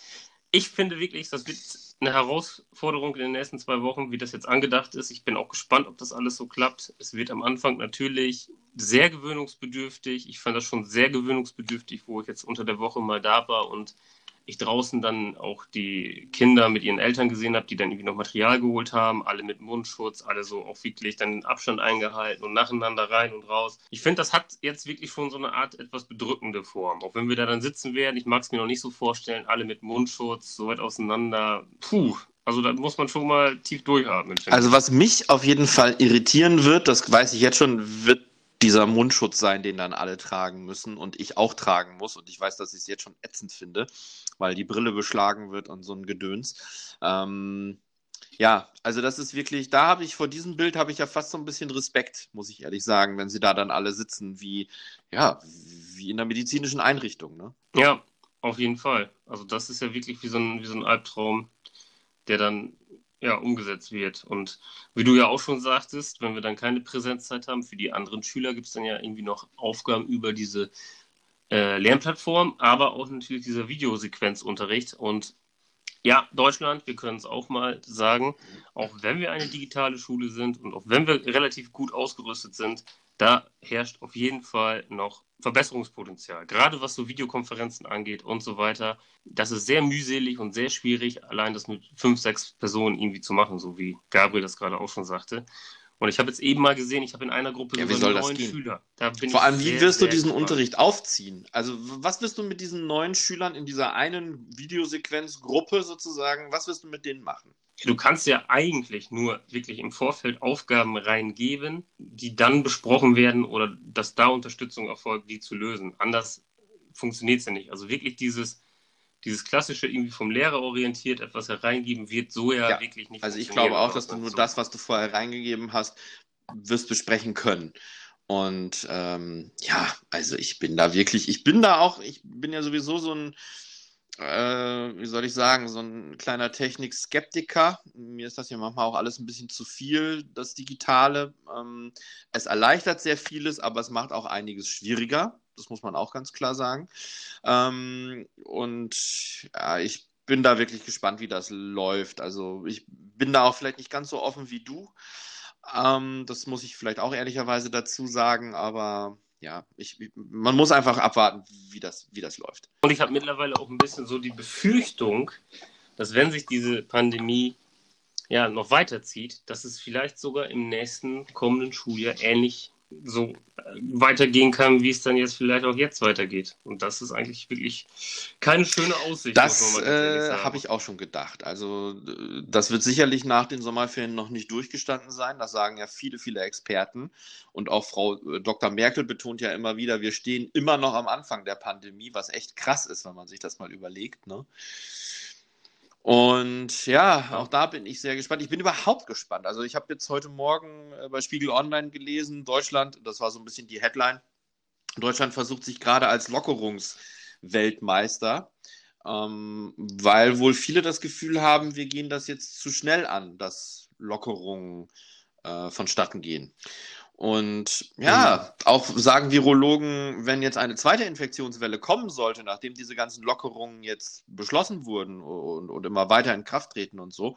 Ich finde wirklich, das wird eine Herausforderung in den nächsten zwei Wochen, wie das jetzt angedacht ist. Ich bin auch gespannt, ob das alles so klappt. Es wird am Anfang natürlich sehr gewöhnungsbedürftig. Ich fand das schon sehr gewöhnungsbedürftig, wo ich jetzt unter der Woche mal da war und ich draußen dann auch die Kinder mit ihren Eltern gesehen habe, die dann irgendwie noch Material geholt haben, alle mit Mundschutz, alle so auch wirklich dann den Abstand eingehalten und nacheinander rein und raus. Ich finde, das hat jetzt wirklich schon so eine Art etwas bedrückende Form. Auch wenn wir da dann sitzen werden, ich mag es mir noch nicht so vorstellen, alle mit Mundschutz, so weit auseinander. Puh, also da muss man schon mal tief durchatmen. Also was mich auf jeden Fall irritieren wird, das weiß ich jetzt schon, wird dieser Mundschutz sein, den dann alle tragen müssen und ich auch tragen muss. Und ich weiß, dass ich es jetzt schon ätzend finde, weil die Brille beschlagen wird und so ein Gedöns. Ähm, ja, also das ist wirklich, da habe ich vor diesem Bild habe ich ja fast so ein bisschen Respekt, muss ich ehrlich sagen, wenn sie da dann alle sitzen, wie, ja, wie in der medizinischen Einrichtung, ne? Ja, auf jeden Fall. Also das ist ja wirklich wie so ein, wie so ein Albtraum, der dann ja, umgesetzt wird. Und wie du ja auch schon sagtest, wenn wir dann keine Präsenzzeit haben, für die anderen Schüler gibt es dann ja irgendwie noch Aufgaben über diese äh, Lernplattform, aber auch natürlich dieser Videosequenzunterricht. Und ja, Deutschland, wir können es auch mal sagen, auch wenn wir eine digitale Schule sind und auch wenn wir relativ gut ausgerüstet sind, da herrscht auf jeden Fall noch Verbesserungspotenzial. Gerade was so Videokonferenzen angeht und so weiter. Das ist sehr mühselig und sehr schwierig, allein das mit fünf, sechs Personen irgendwie zu machen, so wie Gabriel das gerade auch schon sagte. Und ich habe jetzt eben mal gesehen, ich habe in einer Gruppe ja, wie soll neun Schüler. Vor allem, wie wirst du diesen gespannt. Unterricht aufziehen? Also, was wirst du mit diesen neun Schülern in dieser einen Videosequenzgruppe sozusagen, was wirst du mit denen machen? Du kannst ja eigentlich nur wirklich im Vorfeld Aufgaben reingeben, die dann besprochen werden oder dass da Unterstützung erfolgt, die zu lösen. Anders funktioniert es ja nicht. Also wirklich dieses, dieses klassische irgendwie vom Lehrer orientiert etwas hereingeben wird so ja, ja wirklich nicht. Also ich glaube auch, dass du nur so. das, was du vorher reingegeben hast, wirst besprechen können. Und ähm, ja, also ich bin da wirklich, ich bin da auch, ich bin ja sowieso so ein äh, wie soll ich sagen, so ein kleiner Technik-Skeptiker. Mir ist das ja manchmal auch alles ein bisschen zu viel, das Digitale. Ähm, es erleichtert sehr vieles, aber es macht auch einiges schwieriger. Das muss man auch ganz klar sagen. Ähm, und ja, ich bin da wirklich gespannt, wie das läuft. Also ich bin da auch vielleicht nicht ganz so offen wie du. Ähm, das muss ich vielleicht auch ehrlicherweise dazu sagen, aber ja, ich, man muss einfach abwarten, wie das, wie das läuft. Und ich habe mittlerweile auch ein bisschen so die Befürchtung, dass wenn sich diese Pandemie ja noch weiterzieht, dass es vielleicht sogar im nächsten kommenden Schuljahr ähnlich so äh, weitergehen kann, wie es dann jetzt vielleicht auch jetzt weitergeht. Und das ist eigentlich wirklich keine schöne Aussicht. Das äh, habe ich auch schon gedacht. Also das wird sicherlich nach den Sommerferien noch nicht durchgestanden sein. Das sagen ja viele, viele Experten. Und auch Frau äh, Dr. Merkel betont ja immer wieder, wir stehen immer noch am Anfang der Pandemie, was echt krass ist, wenn man sich das mal überlegt. Ne? Und ja, auch da bin ich sehr gespannt. Ich bin überhaupt gespannt. Also ich habe jetzt heute Morgen äh, bei Spiegel Online gelesen, Deutschland, das war so ein bisschen die Headline, Deutschland versucht sich gerade als Lockerungsweltmeister, ähm, weil wohl viele das Gefühl haben, wir gehen das jetzt zu schnell an, dass Lockerungen äh, vonstatten gehen. Und ja, mhm. auch sagen Virologen, wenn jetzt eine zweite Infektionswelle kommen sollte, nachdem diese ganzen Lockerungen jetzt beschlossen wurden und, und immer weiter in Kraft treten und so,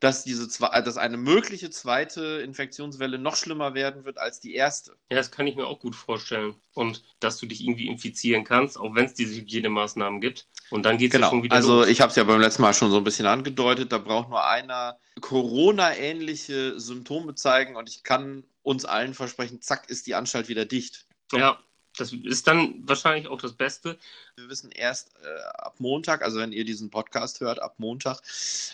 dass, diese, dass eine mögliche zweite Infektionswelle noch schlimmer werden wird als die erste. Ja, das kann ich mir auch gut vorstellen. Und dass du dich irgendwie infizieren kannst, auch wenn es diese Hygienemaßnahmen gibt. Und dann geht es genau. ja schon wieder Also los. ich habe es ja beim letzten Mal schon so ein bisschen angedeutet, da braucht nur einer Corona-ähnliche Symptome zeigen und ich kann uns allen versprechen, zack, ist die Anstalt wieder dicht. Ja, Das ist dann wahrscheinlich auch das Beste. Wir wissen erst äh, ab Montag, also wenn ihr diesen Podcast hört, ab Montag,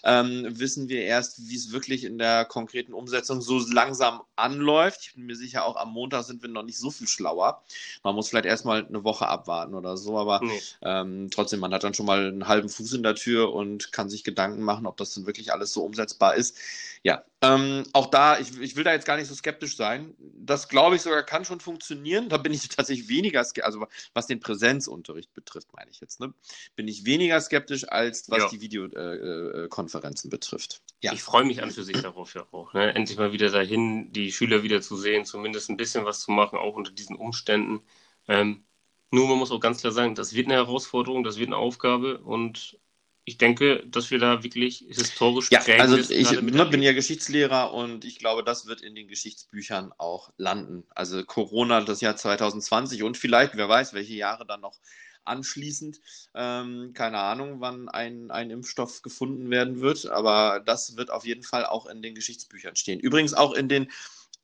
ähm, wissen wir erst, wie es wirklich in der konkreten Umsetzung so langsam anläuft. Ich bin mir sicher, auch am Montag sind wir noch nicht so viel schlauer. Man muss vielleicht erstmal eine Woche abwarten oder so, aber nee. ähm, trotzdem, man hat dann schon mal einen halben Fuß in der Tür und kann sich Gedanken machen, ob das denn wirklich alles so umsetzbar ist. Ja, ähm, auch da, ich, ich will da jetzt gar nicht so skeptisch sein. Das glaube ich sogar kann schon funktionieren. Da bin ich tatsächlich weniger skeptisch, also was den Präsenzunterricht betrifft, meine ich jetzt, ne? bin ich weniger skeptisch, als was ja. die Videokonferenzen äh, äh betrifft. Ja. Ich freue mich an für sich darauf ja auch. Ne? Endlich mal wieder dahin, die Schüler wieder zu sehen, zumindest ein bisschen was zu machen, auch unter diesen Umständen. Ähm, nur man muss auch ganz klar sagen, das wird eine Herausforderung, das wird eine Aufgabe und ich denke, dass wir da wirklich historisch ja, also ich ne, bin ja Geschichtslehrer und ich glaube, das wird in den Geschichtsbüchern auch landen. Also Corona, das Jahr 2020 und vielleicht, wer weiß, welche Jahre dann noch anschließend. Ähm, keine Ahnung, wann ein, ein Impfstoff gefunden werden wird, aber das wird auf jeden Fall auch in den Geschichtsbüchern stehen. Übrigens auch in den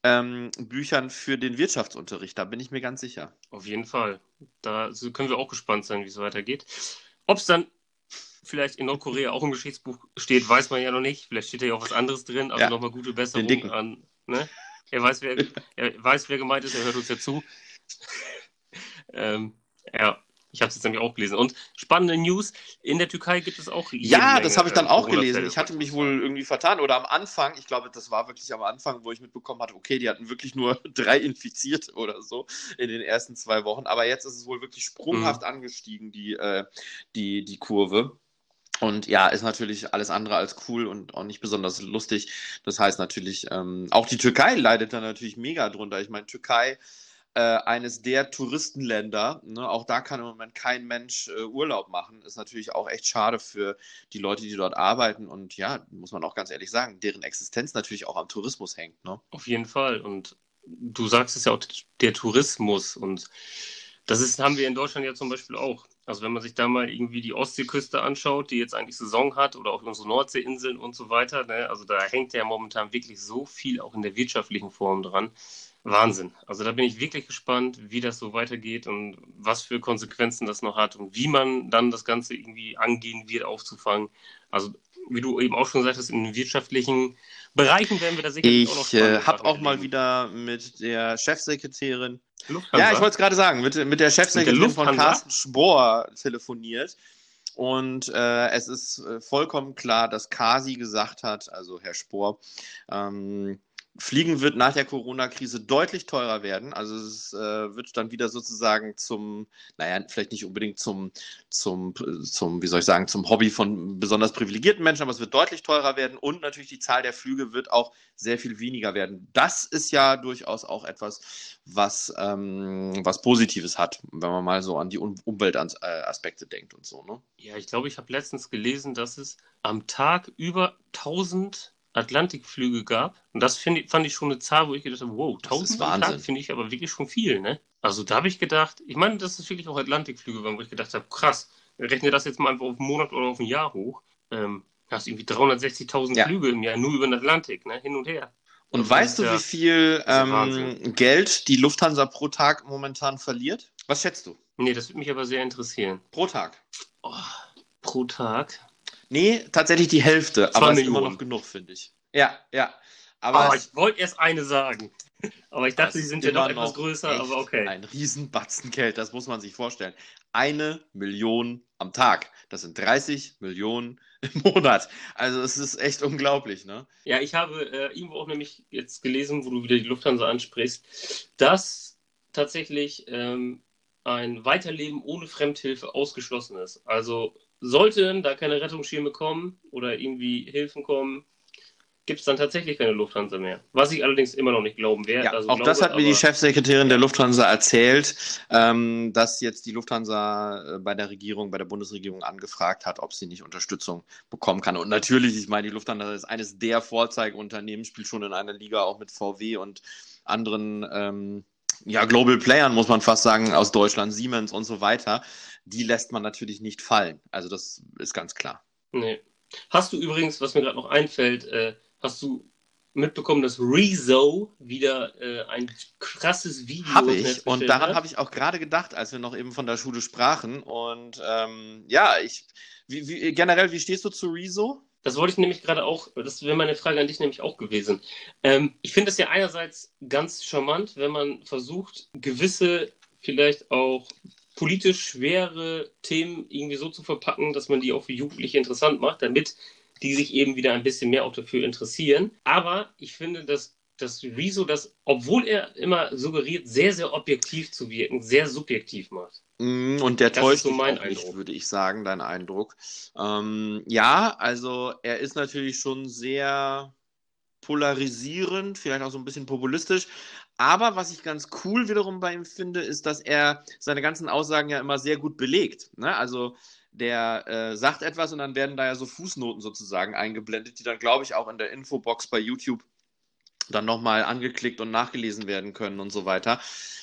ähm, Büchern für den Wirtschaftsunterricht, da bin ich mir ganz sicher. Auf jeden Fall. Da können wir auch gespannt sein, wie es weitergeht. Ob es dann vielleicht in Nordkorea auch im Geschichtsbuch steht, weiß man ja noch nicht. Vielleicht steht da ja auch was anderes drin. Also ja. nochmal gute Besserung an. Ne? Er, weiß, wer, er weiß, wer gemeint ist, er hört uns ja zu. ähm, ja, ich habe es jetzt nämlich auch gelesen. Und spannende News: In der Türkei gibt es auch. Ja, das habe ich dann auch gelesen. Ich hatte mich wohl irgendwie vertan. Oder am Anfang, ich glaube, das war wirklich am Anfang, wo ich mitbekommen hatte, okay, die hatten wirklich nur drei infiziert oder so in den ersten zwei Wochen. Aber jetzt ist es wohl wirklich sprunghaft mhm. angestiegen, die, äh, die, die Kurve. Und ja, ist natürlich alles andere als cool und auch nicht besonders lustig. Das heißt natürlich, ähm, auch die Türkei leidet da natürlich mega drunter. Ich meine, Türkei, äh, eines der Touristenländer, ne, auch da kann im Moment kein Mensch äh, Urlaub machen. Ist natürlich auch echt schade für die Leute, die dort arbeiten. Und ja, muss man auch ganz ehrlich sagen, deren Existenz natürlich auch am Tourismus hängt. Ne? Auf jeden Fall. Und du sagst es ja auch, der Tourismus und das ist, haben wir in Deutschland ja zum Beispiel auch. Also wenn man sich da mal irgendwie die Ostseeküste anschaut, die jetzt eigentlich Saison hat, oder auch unsere Nordseeinseln und so weiter, ne? also da hängt ja momentan wirklich so viel auch in der wirtschaftlichen Form dran. Wahnsinn. Also da bin ich wirklich gespannt, wie das so weitergeht und was für Konsequenzen das noch hat und wie man dann das Ganze irgendwie angehen wird, aufzufangen. Also wie du eben auch schon gesagt hast, in den wirtschaftlichen Bereichen werden wir da sicherlich ich, auch noch Ich äh, habe auch mal wieder mit der Chefsekretärin Lufthansa. Ja, ich wollte es gerade sagen, mit, mit der Chefsekretärin von Carsten Spohr telefoniert. Und äh, es ist äh, vollkommen klar, dass Kasi gesagt hat, also Herr Spohr, ähm, Fliegen wird nach der Corona-Krise deutlich teurer werden. Also es äh, wird dann wieder sozusagen zum, naja, vielleicht nicht unbedingt zum, zum, zum, wie soll ich sagen, zum Hobby von besonders privilegierten Menschen, aber es wird deutlich teurer werden und natürlich die Zahl der Flüge wird auch sehr viel weniger werden. Das ist ja durchaus auch etwas, was, ähm, was Positives hat, wenn man mal so an die um Umweltaspekte denkt und so. Ne? Ja, ich glaube, ich habe letztens gelesen, dass es am Tag über 1000 Atlantikflüge gab. Und das find, fand ich schon eine Zahl, wo ich gedacht habe, wow, 1000 am Tag finde ich aber wirklich schon viel, ne? Also da habe ich gedacht, ich meine, dass es wirklich auch Atlantikflüge waren, wo ich gedacht habe, krass, rechne das jetzt mal einfach auf einen Monat oder auf ein Jahr hoch. Ähm, hast irgendwie 360.000 ja. Flüge im Jahr nur über den Atlantik, ne? Hin und her. Und also weißt du, wie viel ähm, Geld die Lufthansa pro Tag momentan verliert? Was schätzt du? Nee, das würde mich aber sehr interessieren. Pro Tag. Oh, pro Tag? Nee, tatsächlich die Hälfte, aber es ist immer noch genug, finde ich. Ja, ja. Aber oh, ich wollte erst eine sagen. Aber ich dachte, sie sind ja noch etwas größer, aber okay. Ein Riesenbatzen Geld, das muss man sich vorstellen. Eine Million am Tag. Das sind 30 Millionen im Monat. Also es ist echt unglaublich, ne? Ja, ich habe äh, irgendwo auch nämlich jetzt gelesen, wo du wieder die Lufthansa ansprichst, dass tatsächlich ähm, ein Weiterleben ohne Fremdhilfe ausgeschlossen ist. Also Sollten da keine Rettungsschirme kommen oder irgendwie Hilfen kommen, gibt es dann tatsächlich keine Lufthansa mehr. Was ich allerdings immer noch nicht glauben werde. Ja, also auch glaube, das hat mir die Chefsekretärin der Lufthansa erzählt, ähm, dass jetzt die Lufthansa äh, bei der Regierung, bei der Bundesregierung angefragt hat, ob sie nicht Unterstützung bekommen kann. Und natürlich, ich meine, die Lufthansa ist eines der Vorzeigeunternehmen, spielt schon in einer Liga auch mit VW und anderen ähm, ja, Global Playern, muss man fast sagen, aus Deutschland, Siemens und so weiter die lässt man natürlich nicht fallen. Also das ist ganz klar. Nee. Hast du übrigens, was mir gerade noch einfällt, äh, hast du mitbekommen, dass Rezo wieder äh, ein krasses Video Habe ich. Und daran habe ich auch gerade gedacht, als wir noch eben von der Schule sprachen. Und ähm, ja, ich, wie, wie, generell, wie stehst du zu Rezo? Das wollte ich nämlich gerade auch, das wäre meine Frage an dich nämlich auch gewesen. Ähm, ich finde es ja einerseits ganz charmant, wenn man versucht, gewisse, vielleicht auch politisch schwere Themen irgendwie so zu verpacken, dass man die auch für Jugendliche interessant macht, damit die sich eben wieder ein bisschen mehr auch dafür interessieren. Aber ich finde, dass dass Rezo das, obwohl er immer suggeriert, sehr, sehr objektiv zu wirken, sehr subjektiv macht. Mm, und der das täuscht so mein auch nicht, würde ich sagen, dein Eindruck. Ähm, ja, also er ist natürlich schon sehr polarisierend, vielleicht auch so ein bisschen populistisch. Aber was ich ganz cool wiederum bei ihm finde, ist, dass er seine ganzen Aussagen ja immer sehr gut belegt. Ne? Also der äh, sagt etwas und dann werden da ja so Fußnoten sozusagen eingeblendet, die dann, glaube ich, auch in der Infobox bei YouTube dann nochmal angeklickt und nachgelesen werden können und so weiter.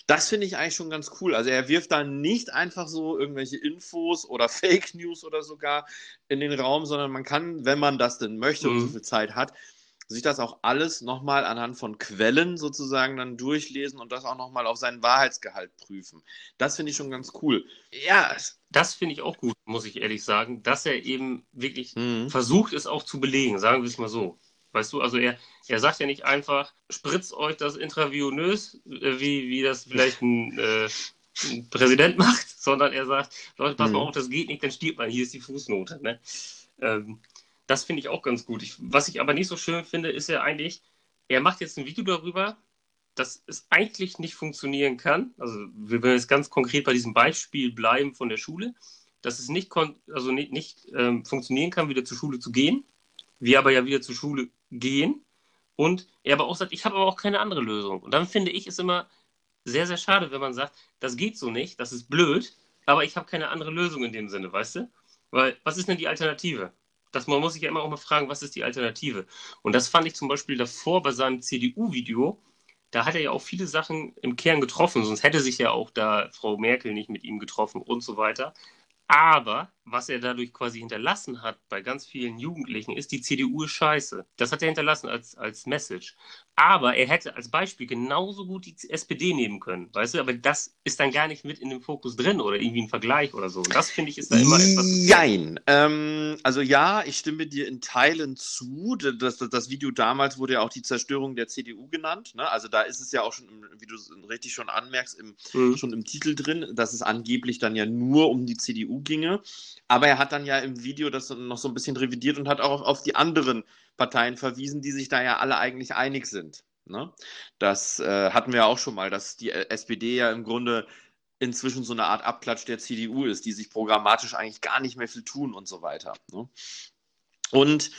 Das finde ich eigentlich schon ganz cool. Also er wirft da nicht einfach so irgendwelche Infos oder Fake News oder sogar in den Raum, sondern man kann, wenn man das denn möchte mhm. und so mhm. viel Zeit hat, sich das auch alles nochmal anhand von Quellen sozusagen dann durchlesen und das auch nochmal auf seinen Wahrheitsgehalt prüfen. Das finde ich schon ganz cool. Ja. Das finde ich auch gut, muss ich ehrlich sagen, dass er eben wirklich mhm. versucht, es auch zu belegen, sagen wir es mal so. Weißt du, also er, er sagt ja nicht einfach, spritzt euch das intravenös, äh, wie, wie das vielleicht ein, äh, ein, Präsident macht, sondern er sagt, Leute, pass mal mhm. auf, das geht nicht, dann stirbt man, hier ist die Fußnote. Ne? Ähm, das finde ich auch ganz gut. Ich, was ich aber nicht so schön finde, ist ja eigentlich, er macht jetzt ein Video darüber, dass es eigentlich nicht funktionieren kann. Also wir werden jetzt ganz konkret bei diesem Beispiel bleiben von der Schule, dass es nicht, also nicht, nicht ähm, funktionieren kann, wieder zur Schule zu gehen. Wir aber ja wieder zur Schule gehen. Und er aber auch sagt, ich habe aber auch keine andere Lösung. Und dann finde ich es immer sehr, sehr schade, wenn man sagt, das geht so nicht, das ist blöd, aber ich habe keine andere Lösung in dem Sinne, weißt du? Weil, was ist denn die Alternative? Das, man muss sich ja immer auch mal fragen, was ist die Alternative? Und das fand ich zum Beispiel davor bei seinem CDU-Video, da hat er ja auch viele Sachen im Kern getroffen, sonst hätte sich ja auch da Frau Merkel nicht mit ihm getroffen und so weiter. Aber was er dadurch quasi hinterlassen hat bei ganz vielen Jugendlichen, ist, die CDU ist scheiße. Das hat er hinterlassen als, als Message. Aber er hätte als Beispiel genauso gut die SPD nehmen können, weißt du? Aber das ist dann gar nicht mit in dem Fokus drin oder irgendwie ein Vergleich oder so. Und das finde ich ist da immer etwas. Nein. Ähm, also ja, ich stimme dir in Teilen zu. Das, das, das, Video damals wurde ja auch die Zerstörung der CDU genannt. Ne? Also da ist es ja auch schon, wie du richtig schon anmerkst, im, mhm. schon im Titel drin, dass es angeblich dann ja nur um die CDU ginge. Aber er hat dann ja im Video das noch so ein bisschen revidiert und hat auch auf die anderen Parteien verwiesen, die sich da ja alle eigentlich einig sind. Ne? Das äh, hatten wir ja auch schon mal, dass die äh, SPD ja im Grunde inzwischen so eine Art Abklatsch der CDU ist, die sich programmatisch eigentlich gar nicht mehr viel tun und so weiter. Ne? Und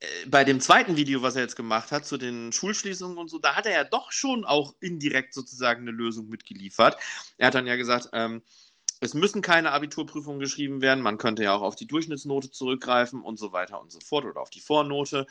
äh, bei dem zweiten Video, was er jetzt gemacht hat, zu den Schulschließungen und so, da hat er ja doch schon auch indirekt sozusagen eine Lösung mitgeliefert. Er hat dann ja gesagt, ähm, es müssen keine Abiturprüfungen geschrieben werden. Man könnte ja auch auf die Durchschnittsnote zurückgreifen und so weiter und so fort oder auf die Vornote.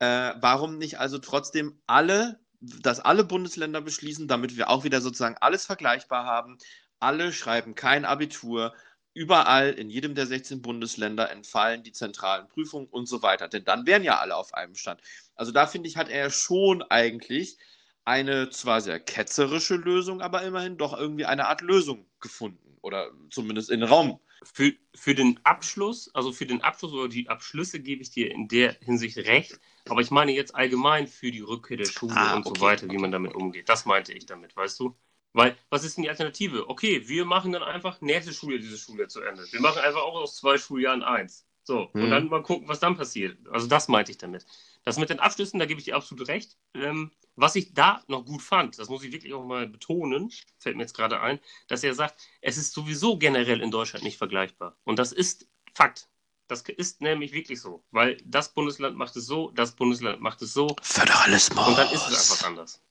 Äh, warum nicht also trotzdem alle, dass alle Bundesländer beschließen, damit wir auch wieder sozusagen alles vergleichbar haben? Alle schreiben kein Abitur. Überall in jedem der 16 Bundesländer entfallen die zentralen Prüfungen und so weiter. Denn dann wären ja alle auf einem Stand. Also da finde ich, hat er schon eigentlich eine zwar sehr ketzerische Lösung, aber immerhin doch irgendwie eine Art Lösung gefunden oder zumindest in den Raum. Für, für den Abschluss, also für den Abschluss oder die Abschlüsse gebe ich dir in der Hinsicht recht. Aber ich meine jetzt allgemein für die Rückkehr der Schule ah, und okay, so weiter, okay. wie man damit umgeht. Das meinte ich damit, weißt du? Weil, was ist denn die Alternative? Okay, wir machen dann einfach nächste Schule diese Schule zu Ende. Wir machen einfach auch aus zwei Schuljahren eins. So, hm. und dann mal gucken, was dann passiert. Also das meinte ich damit. Das mit den Abschlüssen, da gebe ich dir absolut recht. Ähm, was ich da noch gut fand, das muss ich wirklich auch mal betonen, fällt mir jetzt gerade ein, dass er sagt, es ist sowieso generell in Deutschland nicht vergleichbar. Und das ist Fakt. Das ist nämlich wirklich so, weil das Bundesland macht es so, das Bundesland macht es so. Föderalismus. Und dann ist es einfach anders.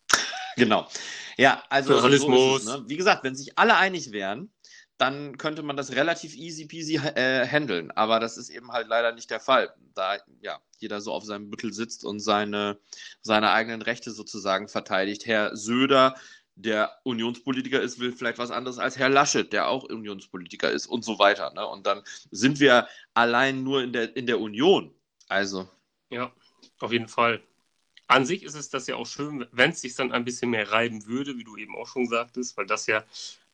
Genau. Ja, also Föderalismus. So es, ne? wie gesagt, wenn sich alle einig wären, dann könnte man das relativ easy peasy äh, handeln. Aber das ist eben halt leider nicht der Fall, da ja jeder so auf seinem Büttel sitzt und seine, seine eigenen Rechte sozusagen verteidigt. Herr Söder, der Unionspolitiker ist, will vielleicht was anderes als Herr Laschet, der auch Unionspolitiker ist und so weiter. Ne? Und dann sind wir allein nur in der, in der Union. Also. Ja, auf jeden Fall. an sich ist es das ja auch schön, wenn es sich dann ein bisschen mehr reiben würde, wie du eben auch schon sagtest, weil das ja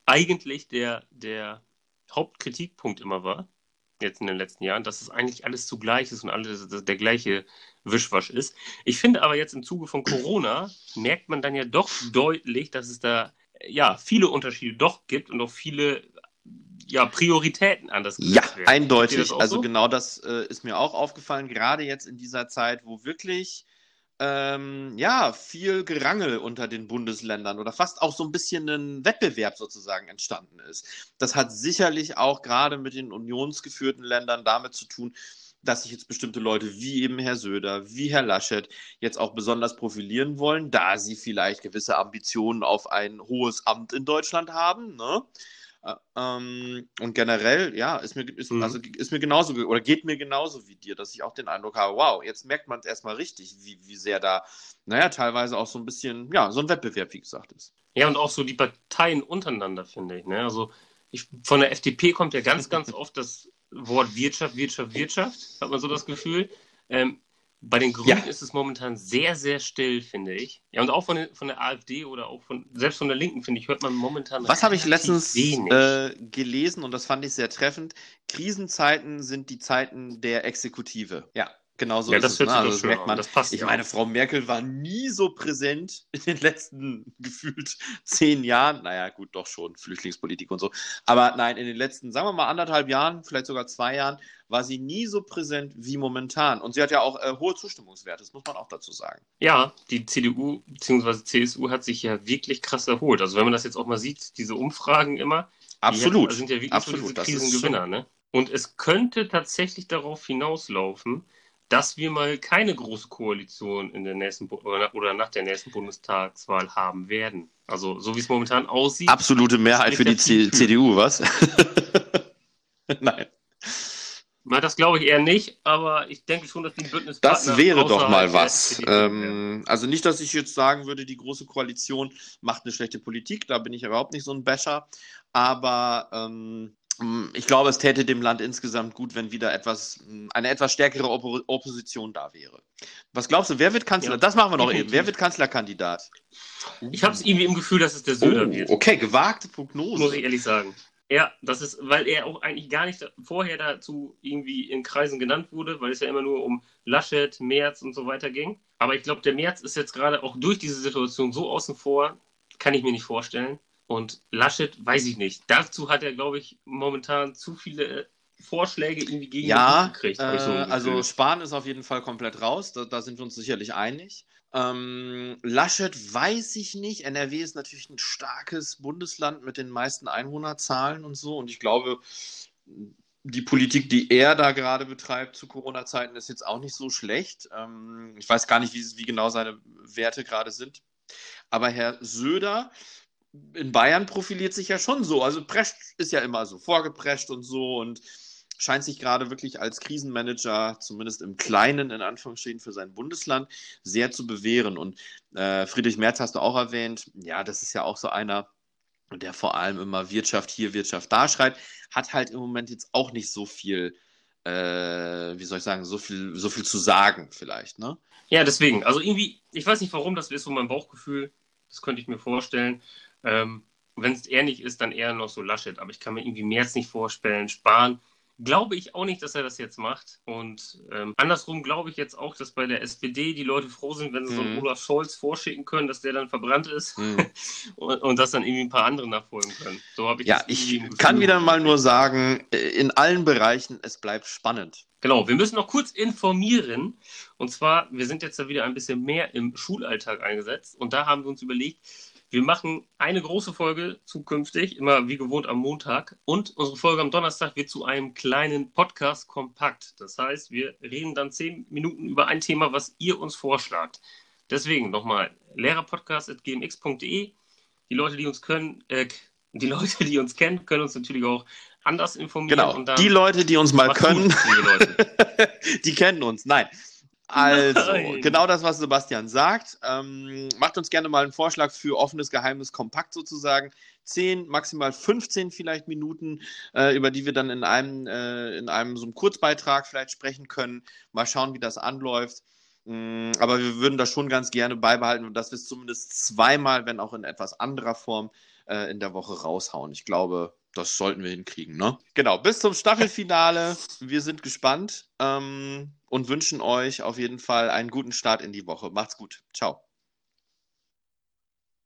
eigentlich der, der Hauptkritikpunkt immer war, jetzt in den letzten Jahren, dass es eigentlich alles zugleich ist und alles der gleiche Wischwasch ist. Ich finde aber jetzt im Zuge von Corona merkt man dann ja doch deutlich, dass es da ja viele Unterschiede doch gibt und auch viele ja, Prioritäten anders Ja, eindeutig. Also so? genau das äh, ist mir auch aufgefallen, gerade jetzt in dieser Zeit, wo wirklich ähm, ja, viel Gerangel unter den Bundesländern oder fast auch so ein bisschen ein Wettbewerb sozusagen entstanden ist. Das hat sicherlich auch gerade mit den unionsgeführten Ländern damit zu tun, dass sich jetzt bestimmte Leute wie eben Herr Söder, wie Herr Laschet jetzt auch besonders profilieren wollen, da sie vielleicht gewisse Ambitionen auf ein hohes Amt in Deutschland haben. Ne? Ähm, und generell, ja, ist mir, ist, mhm. also, ist mir genauso oder geht mir genauso wie dir, dass ich auch den Eindruck habe, wow, jetzt merkt man es erstmal richtig, wie, wie sehr da, naja, teilweise auch so ein bisschen, ja, so ein Wettbewerb, wie gesagt, ist. Ja, und auch so die Parteien untereinander, finde ich. Ne? Also ich, von der FDP kommt ja ganz, ganz oft das Wort Wirtschaft, Wirtschaft, Wirtschaft, hat man so das Gefühl. Ähm, bei den Grünen ja. ist es momentan sehr, sehr still, finde ich. Ja, und auch von, den, von der AfD oder auch von, selbst von der Linken, finde ich, hört man momentan. Was habe ich letztens äh, gelesen und das fand ich sehr treffend? Krisenzeiten sind die Zeiten der Exekutive. Ja. Genau so ja, das es. Ne? Also das merkt man. Das passt ich meine, Frau Merkel war nie so präsent in den letzten gefühlt zehn Jahren. Naja, gut, doch schon, Flüchtlingspolitik und so. Aber nein, in den letzten, sagen wir mal, anderthalb Jahren, vielleicht sogar zwei Jahren, war sie nie so präsent wie momentan. Und sie hat ja auch äh, hohe Zustimmungswerte, das muss man auch dazu sagen. Ja, die CDU bzw. CSU hat sich ja wirklich krass erholt. Also wenn man das jetzt auch mal sieht, diese Umfragen immer, Absolut. Die sind ja wirklich Absolut. so diese Krisengewinner, ne? Und es könnte tatsächlich darauf hinauslaufen, dass wir mal keine große Koalition in der nächsten oder nach der nächsten Bundestagswahl haben werden. Also so wie es momentan aussieht. Absolute Mehrheit für die C CDU, was? Nein. Na, das glaube ich eher nicht, aber ich denke schon, dass die Bündnis. Das wäre doch mal was. Ähm, also nicht, dass ich jetzt sagen würde, die große Koalition macht eine schlechte Politik, da bin ich überhaupt nicht so ein Basher. Aber ähm, ich glaube, es täte dem Land insgesamt gut, wenn wieder etwas, mm, eine etwas stärkere Oppo Opposition da wäre. Was glaubst du, wer wird Kanzler? Ja. Das machen wir noch eben. Wer wird Kanzlerkandidat? Ich habe es irgendwie im Gefühl, dass es der Söder oh, wird. Okay, gewagte Prognose. Muss ich ehrlich sagen. Ja, das ist, weil er auch eigentlich gar nicht vorher dazu irgendwie in Kreisen genannt wurde, weil es ja immer nur um Laschet, Merz und so weiter ging. Aber ich glaube, der Merz ist jetzt gerade auch durch diese Situation so außen vor, kann ich mir nicht vorstellen. Und Laschet, weiß ich nicht. Dazu hat er, glaube ich, momentan zu viele Vorschläge irgendwie gegen ja, gekriegt. Äh, so also Spahn ist auf jeden Fall komplett raus, da, da sind wir uns sicherlich einig. Ähm, Laschet weiß ich nicht. NRW ist natürlich ein starkes Bundesland mit den meisten Einwohnerzahlen und so. Und ich glaube, die Politik, die er da gerade betreibt zu Corona-Zeiten, ist jetzt auch nicht so schlecht. Ähm, ich weiß gar nicht, wie, wie genau seine Werte gerade sind. Aber Herr Söder in Bayern profiliert sich ja schon so. Also Precht ist ja immer so vorgeprescht und so und scheint sich gerade wirklich als Krisenmanager, zumindest im Kleinen, in Anführungsstrichen, für sein Bundesland sehr zu bewähren. Und äh, Friedrich Merz hast du auch erwähnt. Ja, das ist ja auch so einer, der vor allem immer Wirtschaft hier, Wirtschaft da schreit, hat halt im Moment jetzt auch nicht so viel, äh, wie soll ich sagen, so viel, so viel zu sagen vielleicht, ne? Ja, deswegen. Also irgendwie, ich weiß nicht warum, das ist so mein Bauchgefühl. Das könnte ich mir vorstellen. Ähm, Wenn es eher nicht ist, dann eher noch so Laschet. Aber ich kann mir irgendwie mehr jetzt nicht vorstellen. Spahn glaube ich auch nicht, dass er das jetzt macht. Und ähm, andersrum glaube ich jetzt auch, dass bei der SPD die Leute froh sind, wenn sie mhm. so einen Olaf Scholz vorschicken können, dass der dann verbrannt ist mhm. und, und dass dann irgendwie ein paar andere nachfolgen können. So habe ich Ja, ich kann wieder mal nur sagen, äh, in allen Bereichen, es bleibt spannend. Genau, wir müssen noch kurz informieren. Und zwar, wir sind jetzt da wieder ein bisschen mehr im Schulalltag eingesetzt. Und da haben wir uns überlegt, wir machen eine große Folge zukünftig, immer wie gewohnt am Montag. Und unsere Folge am Donnerstag wird zu einem kleinen Podcast kompakt. Das heißt, wir reden dann zehn Minuten über ein Thema, was ihr uns vorschlagt. Deswegen nochmal lehrerpodcast.gmx.de. Die Leute, die uns können, äh, die Leute, die uns kennen, können uns natürlich auch anders informieren. Genau. die Leute, die uns mal können, die kennen uns. Nein. Also, Nein. genau das, was Sebastian sagt. Ähm, macht uns gerne mal einen Vorschlag für offenes Geheimnis kompakt sozusagen. 10, maximal 15 vielleicht Minuten, äh, über die wir dann in einem, äh, in einem so einem Kurzbeitrag vielleicht sprechen können. Mal schauen, wie das anläuft. Ähm, aber wir würden das schon ganz gerne beibehalten und dass wir es zumindest zweimal, wenn auch in etwas anderer Form, äh, in der Woche raushauen. Ich glaube, das sollten wir hinkriegen. Ne? Genau, bis zum Staffelfinale. Wir sind gespannt. Ähm, und wünschen euch auf jeden Fall einen guten Start in die Woche. Macht's gut. Ciao.